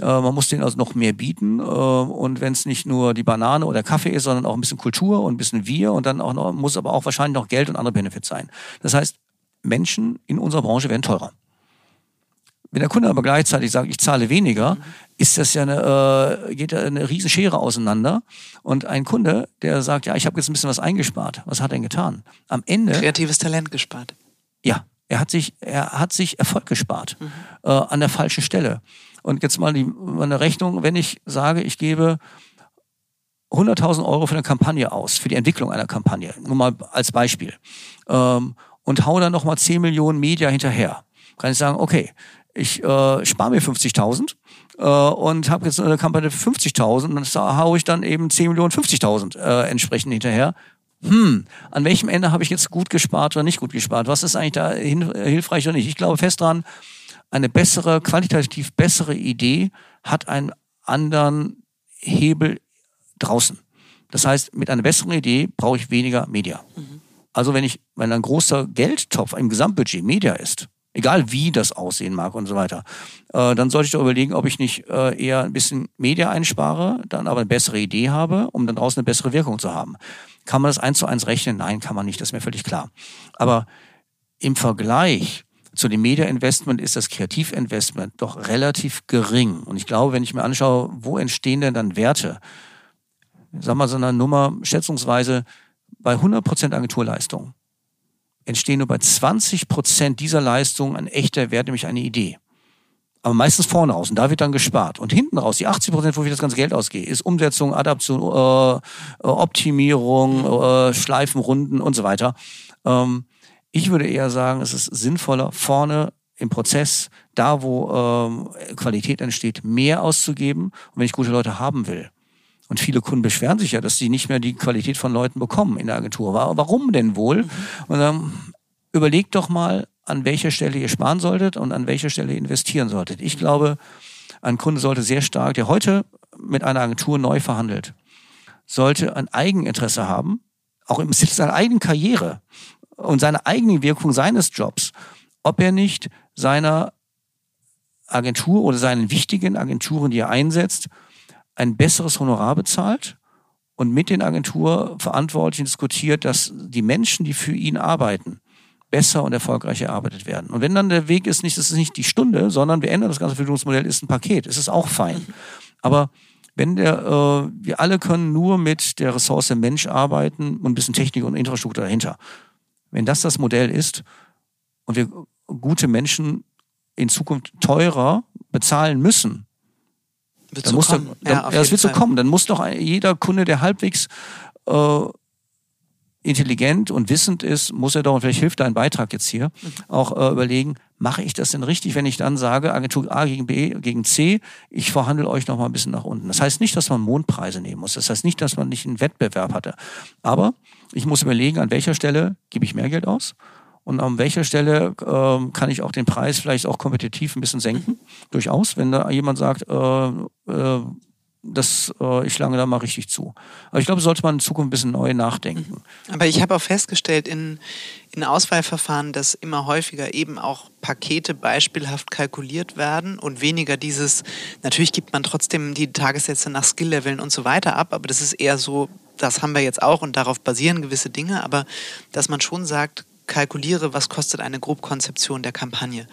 Äh, man muss denen also noch mehr bieten. Äh, und wenn es nicht nur die Banane oder Kaffee ist, sondern auch ein bisschen Kultur und ein bisschen Wir und dann auch noch, muss aber auch wahrscheinlich noch Geld und andere Benefits sein. Das heißt, Menschen in unserer Branche werden teurer. Wenn der Kunde aber gleichzeitig sagt, ich zahle weniger, ist das ja eine, äh, geht ja eine riesen Schere auseinander. Und ein Kunde, der sagt, ja, ich habe jetzt ein bisschen was eingespart. Was hat er denn getan? Am Ende. Kreatives Talent gespart. Ja, er hat sich, er hat sich Erfolg gespart mhm. äh, an der falschen Stelle. Und jetzt mal die, eine Rechnung, wenn ich sage, ich gebe 100.000 Euro für eine Kampagne aus, für die Entwicklung einer Kampagne, nur mal als Beispiel, ähm, und hau dann nochmal 10 Millionen Media hinterher, kann ich sagen, okay, ich äh, spare mir 50.000 äh, und habe jetzt eine Kampagne für 50.000 und dann haue ich dann eben 10 Millionen 50.000 äh, entsprechend hinterher hm, an welchem Ende habe ich jetzt gut gespart oder nicht gut gespart? Was ist eigentlich da hilfreich oder nicht? Ich glaube fest dran, eine bessere, qualitativ bessere Idee hat einen anderen Hebel draußen. Das heißt, mit einer besseren Idee brauche ich weniger Media. Mhm. Also wenn ich, wenn ein großer Geldtopf im Gesamtbudget Media ist, egal wie das aussehen mag und so weiter, äh, dann sollte ich doch überlegen, ob ich nicht äh, eher ein bisschen Media einspare, dann aber eine bessere Idee habe, um dann draußen eine bessere Wirkung zu haben. Kann man das eins zu eins rechnen? Nein, kann man nicht, das ist mir völlig klar. Aber im Vergleich zu dem Media-Investment ist das Kreativinvestment doch relativ gering. Und ich glaube, wenn ich mir anschaue, wo entstehen denn dann Werte? Sag mal, so eine Nummer schätzungsweise bei 100% Agenturleistung entstehen nur bei 20% dieser Leistung ein echter Wert, nämlich eine Idee aber meistens vorne raus. Und da wird dann gespart. Und hinten raus, die 80 Prozent, wo ich das ganze Geld ausgehe, ist Umsetzung, Adaption, äh, Optimierung, äh, Schleifenrunden und so weiter. Ähm, ich würde eher sagen, es ist sinnvoller, vorne im Prozess, da wo ähm, Qualität entsteht, mehr auszugeben. Und wenn ich gute Leute haben will, und viele Kunden beschweren sich ja, dass sie nicht mehr die Qualität von Leuten bekommen in der Agentur. Warum denn wohl? Und dann überlegt doch mal, an welcher Stelle ihr sparen solltet und an welcher Stelle ihr investieren solltet. Ich glaube, ein Kunde sollte sehr stark, der heute mit einer Agentur neu verhandelt, sollte ein Eigeninteresse haben, auch im Sinne seiner eigenen Karriere und seiner eigenen Wirkung seines Jobs, ob er nicht seiner Agentur oder seinen wichtigen Agenturen, die er einsetzt, ein besseres Honorar bezahlt und mit den Agenturverantwortlichen diskutiert, dass die Menschen, die für ihn arbeiten, besser und erfolgreicher erarbeitet werden. Und wenn dann der Weg ist, nicht, das ist nicht die Stunde, sondern wir ändern das ganze Vergütungsmodell, ist ein Paket, ist es auch fein. Aber wenn der, äh, wir alle können nur mit der Ressource Mensch arbeiten und ein bisschen Technik und Infrastruktur dahinter. Wenn das das Modell ist und wir gute Menschen in Zukunft teurer bezahlen müssen, wird dann muss kommen. Da, dann, ja, ja, das wird Fall. so kommen. Dann muss doch jeder Kunde, der halbwegs äh, intelligent und wissend ist, muss er doch, und vielleicht hilft dein Beitrag jetzt hier, auch äh, überlegen, mache ich das denn richtig, wenn ich dann sage, Agentur A gegen B gegen C, ich verhandle euch noch mal ein bisschen nach unten. Das heißt nicht, dass man Mondpreise nehmen muss. Das heißt nicht, dass man nicht einen Wettbewerb hatte. Aber ich muss überlegen, an welcher Stelle gebe ich mehr Geld aus und an welcher Stelle äh, kann ich auch den Preis vielleicht auch kompetitiv ein bisschen senken. Durchaus, wenn da jemand sagt, äh, äh, das, äh, ich lange da mal richtig zu. Aber ich glaube, sollte man in Zukunft ein bisschen neu nachdenken. Aber ich habe auch festgestellt in, in Auswahlverfahren, dass immer häufiger eben auch Pakete beispielhaft kalkuliert werden und weniger dieses, natürlich gibt man trotzdem die Tagessätze nach Skill-Leveln und so weiter ab, aber das ist eher so, das haben wir jetzt auch und darauf basieren gewisse Dinge, aber dass man schon sagt, kalkuliere, was kostet eine Grobkonzeption der Kampagne.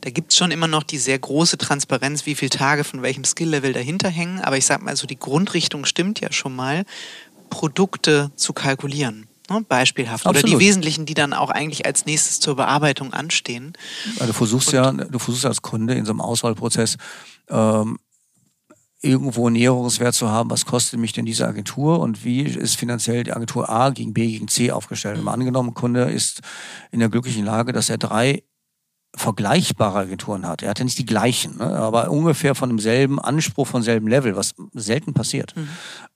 Da gibt es schon immer noch die sehr große Transparenz, wie viele Tage von welchem Skill-Level dahinter hängen, aber ich sag mal so, die Grundrichtung stimmt ja schon mal, Produkte zu kalkulieren. Ne, beispielhaft. Absolut. Oder die wesentlichen, die dann auch eigentlich als nächstes zur Bearbeitung anstehen. Also du versuchst Und ja, du versuchst als Kunde in so einem Auswahlprozess ähm, irgendwo einen Näherungswert zu haben, was kostet mich denn diese Agentur und wie ist finanziell die Agentur A gegen B gegen C aufgestellt. Mhm. Angenommen, ein Kunde ist in der glücklichen Lage, dass er drei vergleichbare Agenturen hat. Er hat ja nicht die gleichen, ne? aber ungefähr von demselben Anspruch, von selben Level, was selten passiert. Mhm.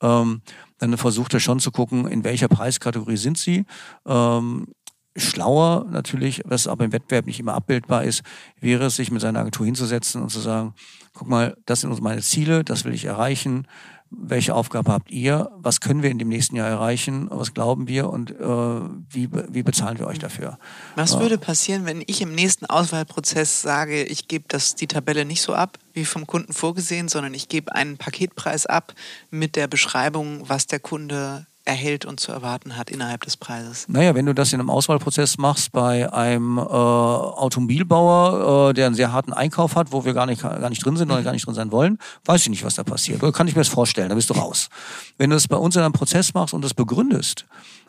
Ähm, dann versucht er schon zu gucken, in welcher Preiskategorie sind sie. Ähm, schlauer natürlich, was aber im Wettbewerb nicht immer abbildbar ist, wäre es, sich mit seiner Agentur hinzusetzen und zu sagen, guck mal, das sind meine Ziele, das will ich erreichen welche Aufgabe habt ihr? Was können wir in dem nächsten Jahr erreichen? Was glauben wir und äh, wie, wie bezahlen wir euch dafür? Was würde passieren, wenn ich im nächsten Auswahlprozess sage, ich gebe das die Tabelle nicht so ab, wie vom Kunden vorgesehen, sondern ich gebe einen Paketpreis ab mit der Beschreibung, was der Kunde erhält und zu erwarten hat innerhalb des Preises? Naja, wenn du das in einem Auswahlprozess machst bei einem äh, Automobilbauer, äh, der einen sehr harten Einkauf hat, wo wir gar nicht, gar nicht drin sind oder gar nicht drin sein wollen, weiß ich nicht, was da passiert. Oder kann ich mir das vorstellen, da bist du raus. Wenn du das bei uns in einem Prozess machst und das begründest,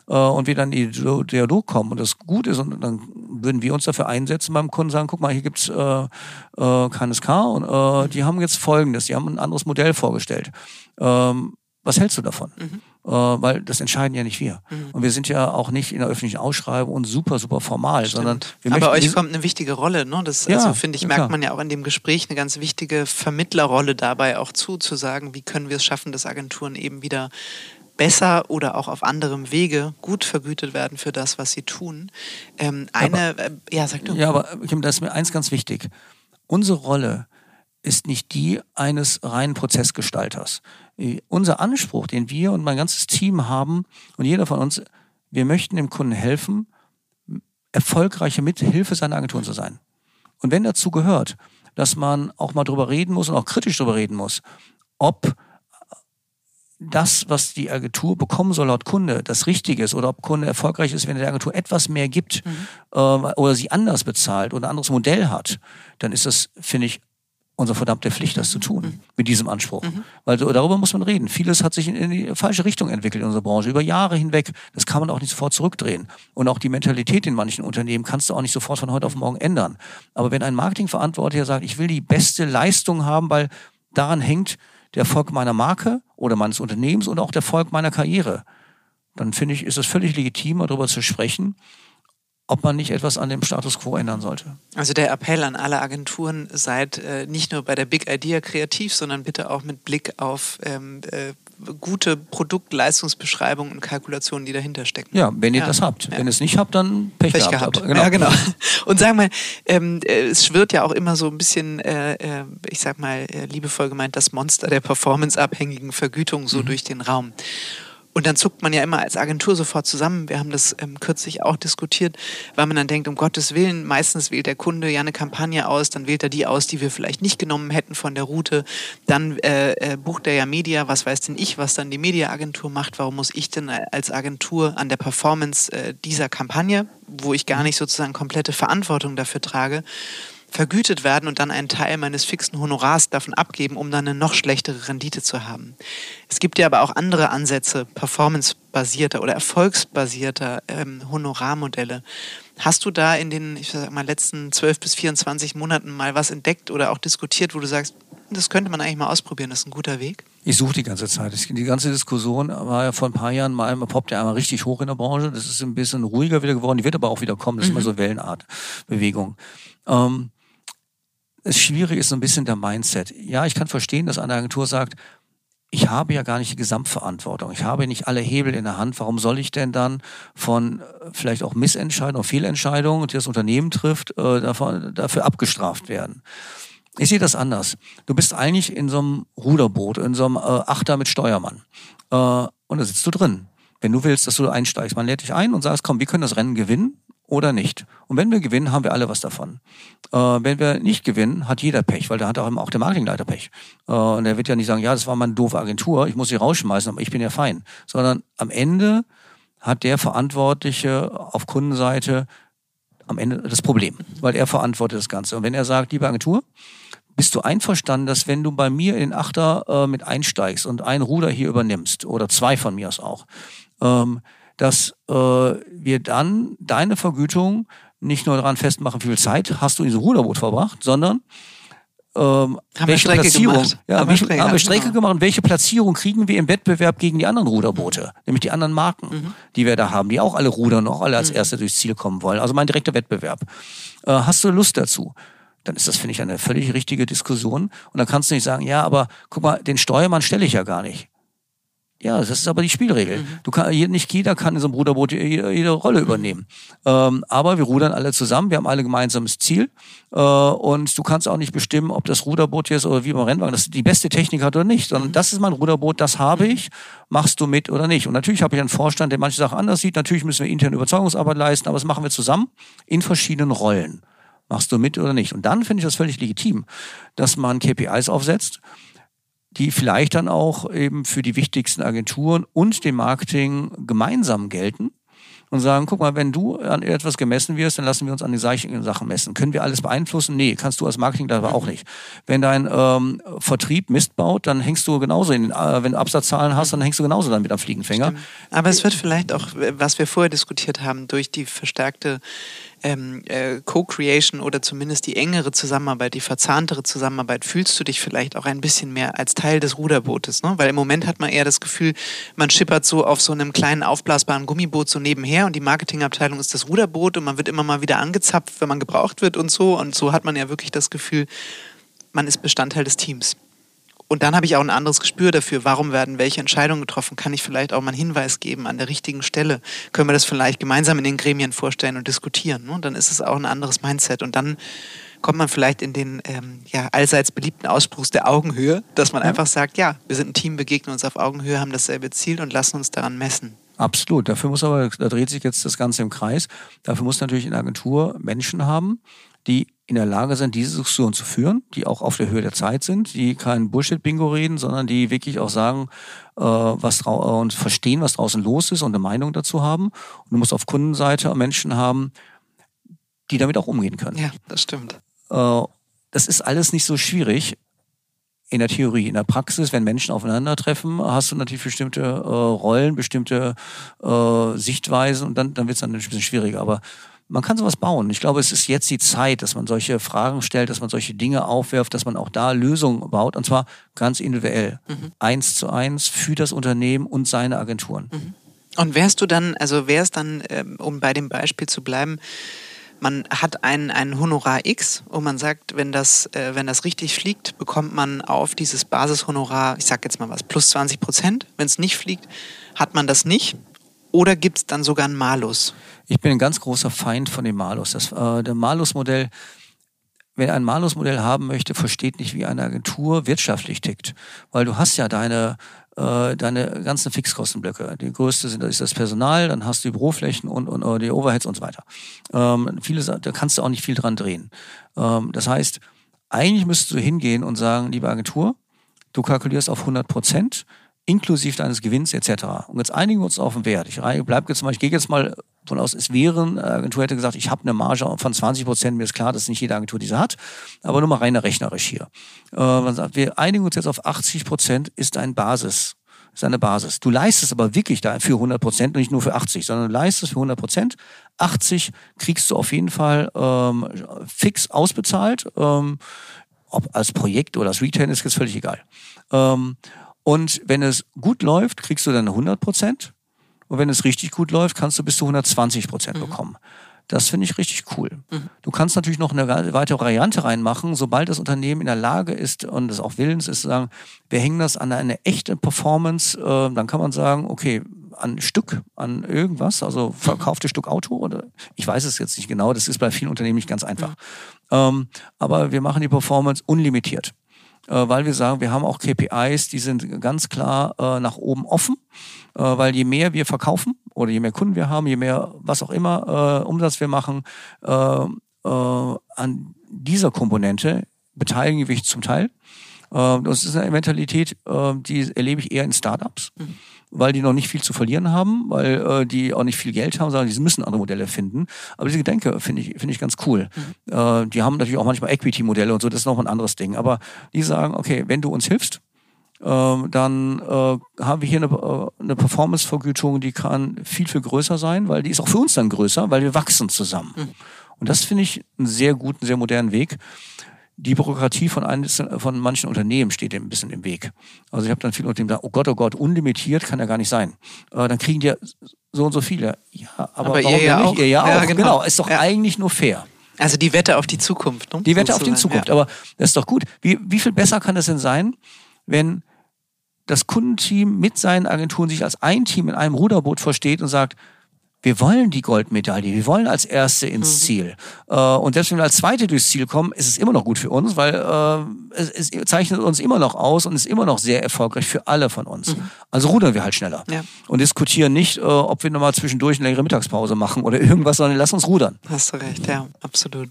äh, und wir dann in den Dialog kommen und das gut ist und dann würden wir uns dafür einsetzen beim Kunden sagen, guck mal, hier gibt's äh, äh, KNSK und äh, die haben jetzt folgendes, die haben ein anderes Modell vorgestellt. Ähm, was hältst du davon? Mhm. Äh, weil das entscheiden ja nicht wir. Mhm. Und wir sind ja auch nicht in der öffentlichen Ausschreibung und super, super formal, Stimmt. sondern wir Aber euch kommt eine wichtige Rolle, ne? Das, ja, also finde ich, merkt klar. man ja auch in dem Gespräch eine ganz wichtige Vermittlerrolle dabei auch zu, zu sagen, wie können wir es schaffen, dass Agenturen eben wieder besser oder auch auf anderem Wege gut vergütet werden für das, was sie tun. Ähm, eine, aber, äh, ja, sag du. Ja, aber Kim, da ist mir eins ganz wichtig. Unsere Rolle ist nicht die eines reinen Prozessgestalters. Unser Anspruch, den wir und mein ganzes Team haben und jeder von uns, wir möchten dem Kunden helfen, erfolgreiche Mithilfe seiner Agenturen zu sein. Und wenn dazu gehört, dass man auch mal drüber reden muss und auch kritisch drüber reden muss, ob das, was die Agentur bekommen soll laut Kunde, das Richtige ist oder ob Kunde erfolgreich ist, wenn der Agentur etwas mehr gibt mhm. äh, oder sie anders bezahlt oder ein anderes Modell hat, dann ist das, finde ich, unsere verdammte Pflicht, das zu tun, mhm. mit diesem Anspruch. Mhm. Weil darüber muss man reden. Vieles hat sich in, in, die falsche Richtung entwickelt in unserer Branche, über Jahre hinweg. Das kann man auch nicht sofort zurückdrehen. Und auch die Mentalität in manchen Unternehmen kannst du auch nicht sofort von heute auf morgen ändern. Aber wenn ein Marketingverantwortlicher sagt, ich will die beste Leistung haben, weil daran hängt der Erfolg meiner Marke oder meines Unternehmens und auch der Erfolg meiner Karriere, dann finde ich, ist es völlig legitim, darüber zu sprechen ob man nicht etwas an dem Status quo ändern sollte. Also der Appell an alle Agenturen, seid äh, nicht nur bei der Big Idea kreativ, sondern bitte auch mit Blick auf ähm, äh, gute Produktleistungsbeschreibungen und Kalkulationen, die dahinter stecken. Ja, wenn ihr ja. das habt. Ja. Wenn ihr es nicht habt, dann Pech, Pech gehabt. gehabt. Genau. Ja, genau. <laughs> Und sag mal, ähm, äh, es schwirrt ja auch immer so ein bisschen, äh, äh, ich sag mal, äh, liebevoll gemeint, das Monster der performanceabhängigen Vergütung so mhm. durch den Raum. Und dann zuckt man ja immer als Agentur sofort zusammen. Wir haben das ähm, kürzlich auch diskutiert, weil man dann denkt, um Gottes Willen, meistens wählt der Kunde ja eine Kampagne aus, dann wählt er die aus, die wir vielleicht nicht genommen hätten von der Route. Dann äh, äh, bucht er ja Media, was weiß denn ich, was dann die Mediaagentur macht. Warum muss ich denn als Agentur an der Performance äh, dieser Kampagne, wo ich gar nicht sozusagen komplette Verantwortung dafür trage, vergütet werden und dann einen Teil meines fixen Honorars davon abgeben, um dann eine noch schlechtere Rendite zu haben. Es gibt ja aber auch andere Ansätze, performancebasierter oder erfolgsbasierter ähm, Honorarmodelle. Hast du da in den ich sag mal, letzten 12 bis 24 Monaten mal was entdeckt oder auch diskutiert, wo du sagst, das könnte man eigentlich mal ausprobieren, das ist ein guter Weg? Ich suche die ganze Zeit. Die ganze Diskussion war ja vor ein paar Jahren mal, poppt ja einmal richtig hoch in der Branche. Das ist ein bisschen ruhiger wieder geworden. Die wird aber auch wieder kommen. Das ist mhm. immer so Wellenart Bewegung. Ähm, das Schwierige ist so ein bisschen der Mindset. Ja, ich kann verstehen, dass eine Agentur sagt, ich habe ja gar nicht die Gesamtverantwortung. Ich habe nicht alle Hebel in der Hand. Warum soll ich denn dann von äh, vielleicht auch Missentscheidungen, Fehlentscheidungen, die das Unternehmen trifft, äh, dafür abgestraft werden? Ich sehe das anders. Du bist eigentlich in so einem Ruderboot, in so einem äh, Achter mit Steuermann. und da sitzt du drin. Wenn du willst, dass du einsteigst, man lädt dich ein und sagst, komm, wir können das Rennen gewinnen oder nicht. Und wenn wir gewinnen, haben wir alle was davon. Äh, wenn wir nicht gewinnen, hat jeder Pech, weil da hat auch, auch der Marketingleiter Pech. Äh, und er wird ja nicht sagen, ja, das war mal eine doofe Agentur, ich muss sie rausschmeißen, aber ich bin ja fein. Sondern am Ende hat der Verantwortliche auf Kundenseite am Ende das Problem, weil er verantwortet das Ganze. Und wenn er sagt, liebe Agentur, bist du einverstanden, dass wenn du bei mir in den Achter äh, mit einsteigst und ein Ruder hier übernimmst, oder zwei von mir aus auch, ähm, dass äh, wir dann deine Vergütung nicht nur daran festmachen, wie viel Zeit hast du in diesem Ruderboot verbracht, sondern ähm, welche wir Platzierung, gemacht. Ja, haben, welche, wir, haben wir Strecke genau. gemacht und welche Platzierung kriegen wir im Wettbewerb gegen die anderen Ruderboote, mhm. nämlich die anderen Marken, mhm. die wir da haben, die auch alle rudern, auch alle als mhm. Erste durchs Ziel kommen wollen. Also mein direkter Wettbewerb. Äh, hast du Lust dazu? Dann ist das, finde ich, eine völlig richtige Diskussion. Und dann kannst du nicht sagen, ja, aber guck mal, den Steuermann stelle ich ja gar nicht. Ja, das ist aber die Spielregel. Mhm. Du kann, nicht jeder kann in so einem Ruderboot jede, jede Rolle mhm. übernehmen. Ähm, aber wir rudern alle zusammen, wir haben alle gemeinsames Ziel. Äh, und du kannst auch nicht bestimmen, ob das Ruderboot jetzt oder wie beim Rennwagen das die beste Technik hat oder nicht. Sondern mhm. das ist mein Ruderboot, das habe ich. Machst du mit oder nicht? Und natürlich habe ich einen Vorstand, der manche Sachen anders sieht. Natürlich müssen wir interne Überzeugungsarbeit leisten, aber das machen wir zusammen in verschiedenen Rollen. Machst du mit oder nicht? Und dann finde ich das völlig legitim, dass man KPIs aufsetzt die vielleicht dann auch eben für die wichtigsten Agenturen und dem Marketing gemeinsam gelten und sagen, guck mal, wenn du an etwas gemessen wirst, dann lassen wir uns an die gleichen Sachen messen. Können wir alles beeinflussen? Nee, kannst du als Marketing aber auch nicht. Wenn dein ähm, Vertrieb Mist baut, dann hängst du genauso in, äh, wenn du Absatzzahlen hast, dann hängst du genauso damit am Fliegenfänger. Stimmt. Aber es wird vielleicht auch, was wir vorher diskutiert haben, durch die verstärkte ähm, äh, Co-Creation oder zumindest die engere Zusammenarbeit, die verzahntere Zusammenarbeit, fühlst du dich vielleicht auch ein bisschen mehr als Teil des Ruderbootes. Ne? Weil im Moment hat man eher das Gefühl, man schippert so auf so einem kleinen aufblasbaren Gummiboot so nebenher und die Marketingabteilung ist das Ruderboot und man wird immer mal wieder angezapft, wenn man gebraucht wird und so. Und so hat man ja wirklich das Gefühl, man ist Bestandteil des Teams. Und dann habe ich auch ein anderes Gespür dafür, warum werden welche Entscheidungen getroffen. Kann ich vielleicht auch mal einen Hinweis geben an der richtigen Stelle? Können wir das vielleicht gemeinsam in den Gremien vorstellen und diskutieren? Ne? dann ist es auch ein anderes Mindset. Und dann kommt man vielleicht in den ähm, ja, allseits beliebten Ausbruch der Augenhöhe, dass man ja. einfach sagt, ja, wir sind ein Team, begegnen uns auf Augenhöhe, haben dasselbe Ziel und lassen uns daran messen. Absolut. Dafür muss aber, da dreht sich jetzt das Ganze im Kreis. Dafür muss natürlich eine Agentur Menschen haben, die in der Lage sind, diese Diskussion zu führen, die auch auf der Höhe der Zeit sind, die kein Bullshit-Bingo reden, sondern die wirklich auch sagen äh, was und verstehen, was draußen los ist und eine Meinung dazu haben. Und du musst auf Kundenseite Menschen haben, die damit auch umgehen können. Ja, das stimmt. Äh, das ist alles nicht so schwierig in der Theorie. In der Praxis, wenn Menschen aufeinandertreffen, hast du natürlich bestimmte äh, Rollen, bestimmte äh, Sichtweisen und dann, dann wird es dann ein bisschen schwieriger. Aber man kann sowas bauen. Ich glaube, es ist jetzt die Zeit, dass man solche Fragen stellt, dass man solche Dinge aufwirft, dass man auch da Lösungen baut und zwar ganz individuell. Mhm. Eins zu eins für das Unternehmen und seine Agenturen. Mhm. Und wärst du dann, also wäre es dann, ähm, um bei dem Beispiel zu bleiben, man hat ein, ein Honorar X und man sagt, wenn das, äh, wenn das richtig fliegt, bekommt man auf dieses Basishonorar, ich sag jetzt mal was, plus 20 Prozent. Wenn es nicht fliegt, hat man das nicht. Oder gibt es dann sogar einen Malus? Ich bin ein ganz großer Feind von dem Malus. Das, äh, der Malus-Modell, wer ein Malus-Modell haben möchte, versteht nicht, wie eine Agentur wirtschaftlich tickt. Weil du hast ja deine, äh, deine ganzen Fixkostenblöcke. Die größte sind, ist das Personal, dann hast du die Büroflächen und, und uh, die Overheads und so weiter. Ähm, viele, da kannst du auch nicht viel dran drehen. Ähm, das heißt, eigentlich müsstest du hingehen und sagen, liebe Agentur, du kalkulierst auf 100 Prozent inklusive deines Gewinns etc. Und jetzt einigen wir uns auf den Wert. Ich bleib jetzt mal, ich gehe jetzt mal von aus, es wäre, eine Agentur hätte gesagt, ich habe eine Marge von 20 Prozent, mir ist klar, dass nicht jede Agentur diese hat, aber nur mal reiner rechnerisch hier. Äh, man sagt, wir einigen uns jetzt auf 80 Prozent ist ein Basis, ist eine Basis. Du leistest aber wirklich da für 100 Prozent und nicht nur für 80, sondern du leistest für 100 Prozent. 80 kriegst du auf jeden Fall ähm, fix ausbezahlt, ähm, ob als Projekt oder als Retail ist jetzt völlig egal. Ähm, und wenn es gut läuft, kriegst du dann 100 Prozent. Und wenn es richtig gut läuft, kannst du bis zu 120 Prozent mhm. bekommen. Das finde ich richtig cool. Mhm. Du kannst natürlich noch eine weitere Variante reinmachen, sobald das Unternehmen in der Lage ist und es auch willens ist, zu sagen, wir hängen das an eine echte Performance, äh, dann kann man sagen, okay, an Stück, an irgendwas, also verkaufte Stück Auto oder ich weiß es jetzt nicht genau, das ist bei vielen Unternehmen nicht ganz einfach. Mhm. Ähm, aber wir machen die Performance unlimitiert. Äh, weil wir sagen, wir haben auch KPIs, die sind ganz klar äh, nach oben offen, äh, weil je mehr wir verkaufen, oder je mehr Kunden wir haben, je mehr was auch immer Umsatz wir machen, an dieser Komponente beteiligen wir zum Teil. Das ist eine Mentalität, die erlebe ich eher in Startups. Mhm weil die noch nicht viel zu verlieren haben, weil äh, die auch nicht viel Geld haben, sondern die müssen andere Modelle finden. Aber diese Gedanke finde ich, finde ich ganz cool. Mhm. Äh, die haben natürlich auch manchmal Equity-Modelle und so, das ist noch ein anderes Ding. Aber die sagen, okay, wenn du uns hilfst, äh, dann äh, haben wir hier eine, äh, eine Performance-Vergütung, die kann viel, viel größer sein, weil die ist auch für uns dann größer, weil wir wachsen zusammen. Mhm. Und das finde ich einen sehr guten, sehr modernen Weg. Die Bürokratie von, einzelnen, von manchen Unternehmen steht dem ein bisschen im Weg. Also ich habe dann viele Unternehmen gesagt, oh Gott, oh Gott, unlimitiert kann ja gar nicht sein. Äh, dann kriegen die so und so viele. Ja, aber, aber warum ihr ja nicht? Auch. Ihr ja, ja auch. Genau. genau. Ist doch ja. eigentlich nur fair. Also die Wette auf die Zukunft. Ne? Die Wette auf die Zukunft. Ja. Aber das ist doch gut. Wie, wie viel besser kann es denn sein, wenn das Kundenteam mit seinen Agenturen sich als ein Team in einem Ruderboot versteht und sagt, wir wollen die Goldmedaille, wir wollen als Erste ins mhm. Ziel. Äh, und selbst wenn wir als Zweite durchs Ziel kommen, ist es immer noch gut für uns, weil äh, es, es zeichnet uns immer noch aus und ist immer noch sehr erfolgreich für alle von uns. Mhm. Also rudern wir halt schneller ja. und diskutieren nicht, äh, ob wir nochmal zwischendurch eine längere Mittagspause machen oder irgendwas, sondern lass uns rudern. Hast du recht, ja, absolut.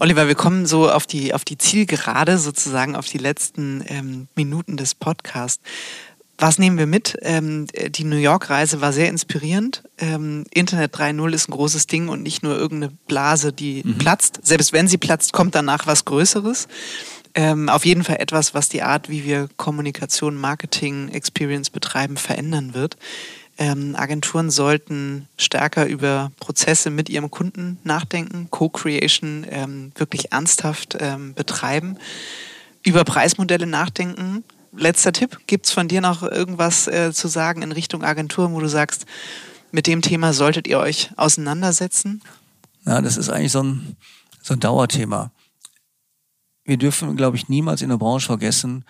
Oliver, wir kommen so auf die, auf die Zielgerade, sozusagen auf die letzten ähm, Minuten des Podcasts. Was nehmen wir mit? Ähm, die New York-Reise war sehr inspirierend. Ähm, Internet 3.0 ist ein großes Ding und nicht nur irgendeine Blase, die mhm. platzt. Selbst wenn sie platzt, kommt danach was Größeres. Ähm, auf jeden Fall etwas, was die Art, wie wir Kommunikation, Marketing, Experience betreiben, verändern wird. Ähm, Agenturen sollten stärker über Prozesse mit ihrem Kunden nachdenken, Co-Creation ähm, wirklich ernsthaft ähm, betreiben, über Preismodelle nachdenken. Letzter Tipp, gibt es von dir noch irgendwas äh, zu sagen in Richtung Agenturen, wo du sagst, mit dem Thema solltet ihr euch auseinandersetzen? Ja, das ist eigentlich so ein, so ein Dauerthema. Wir dürfen, glaube ich, niemals in der Branche vergessen,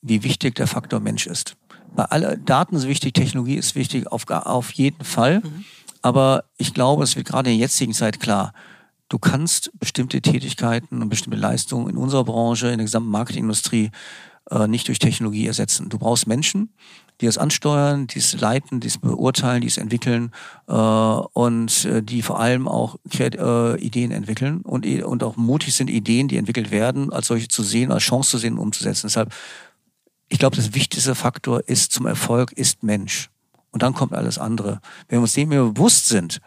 wie wichtig der Faktor Mensch ist bei aller Daten sind wichtig, Technologie ist wichtig, auf, auf jeden Fall. Mhm. Aber ich glaube, es wird gerade in der jetzigen Zeit klar, du kannst bestimmte Tätigkeiten und bestimmte Leistungen in unserer Branche, in der gesamten Marketingindustrie nicht durch Technologie ersetzen. Du brauchst Menschen, die es ansteuern, die es leiten, die es beurteilen, die es entwickeln äh, und äh, die vor allem auch äh, Ideen entwickeln und, und auch mutig sind, Ideen, die entwickelt werden, als solche zu sehen, als Chance zu sehen, umzusetzen. Deshalb ich glaube, das wichtigste Faktor ist zum Erfolg ist Mensch. Und dann kommt alles andere. Wenn wir uns dem bewusst sind,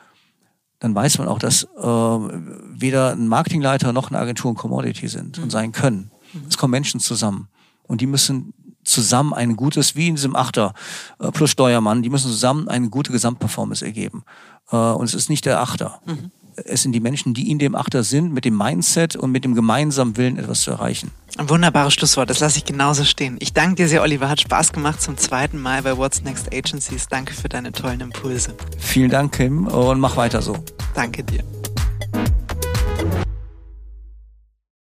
dann weiß man auch, dass äh, weder ein Marketingleiter noch eine Agentur ein Commodity sind und mhm. sein können. Mhm. Es kommen Menschen zusammen. Und die müssen zusammen ein gutes, wie in diesem Achter äh, plus Steuermann, die müssen zusammen eine gute Gesamtperformance ergeben. Äh, und es ist nicht der Achter. Mhm es sind die Menschen, die in dem Achter sind, mit dem Mindset und mit dem gemeinsamen Willen etwas zu erreichen. Ein wunderbares Schlusswort, das lasse ich genauso stehen. Ich danke dir sehr, Oliver. Hat Spaß gemacht zum zweiten Mal bei What's Next Agencies. Danke für deine tollen Impulse. Vielen Dank, Kim, und mach weiter so. Danke dir.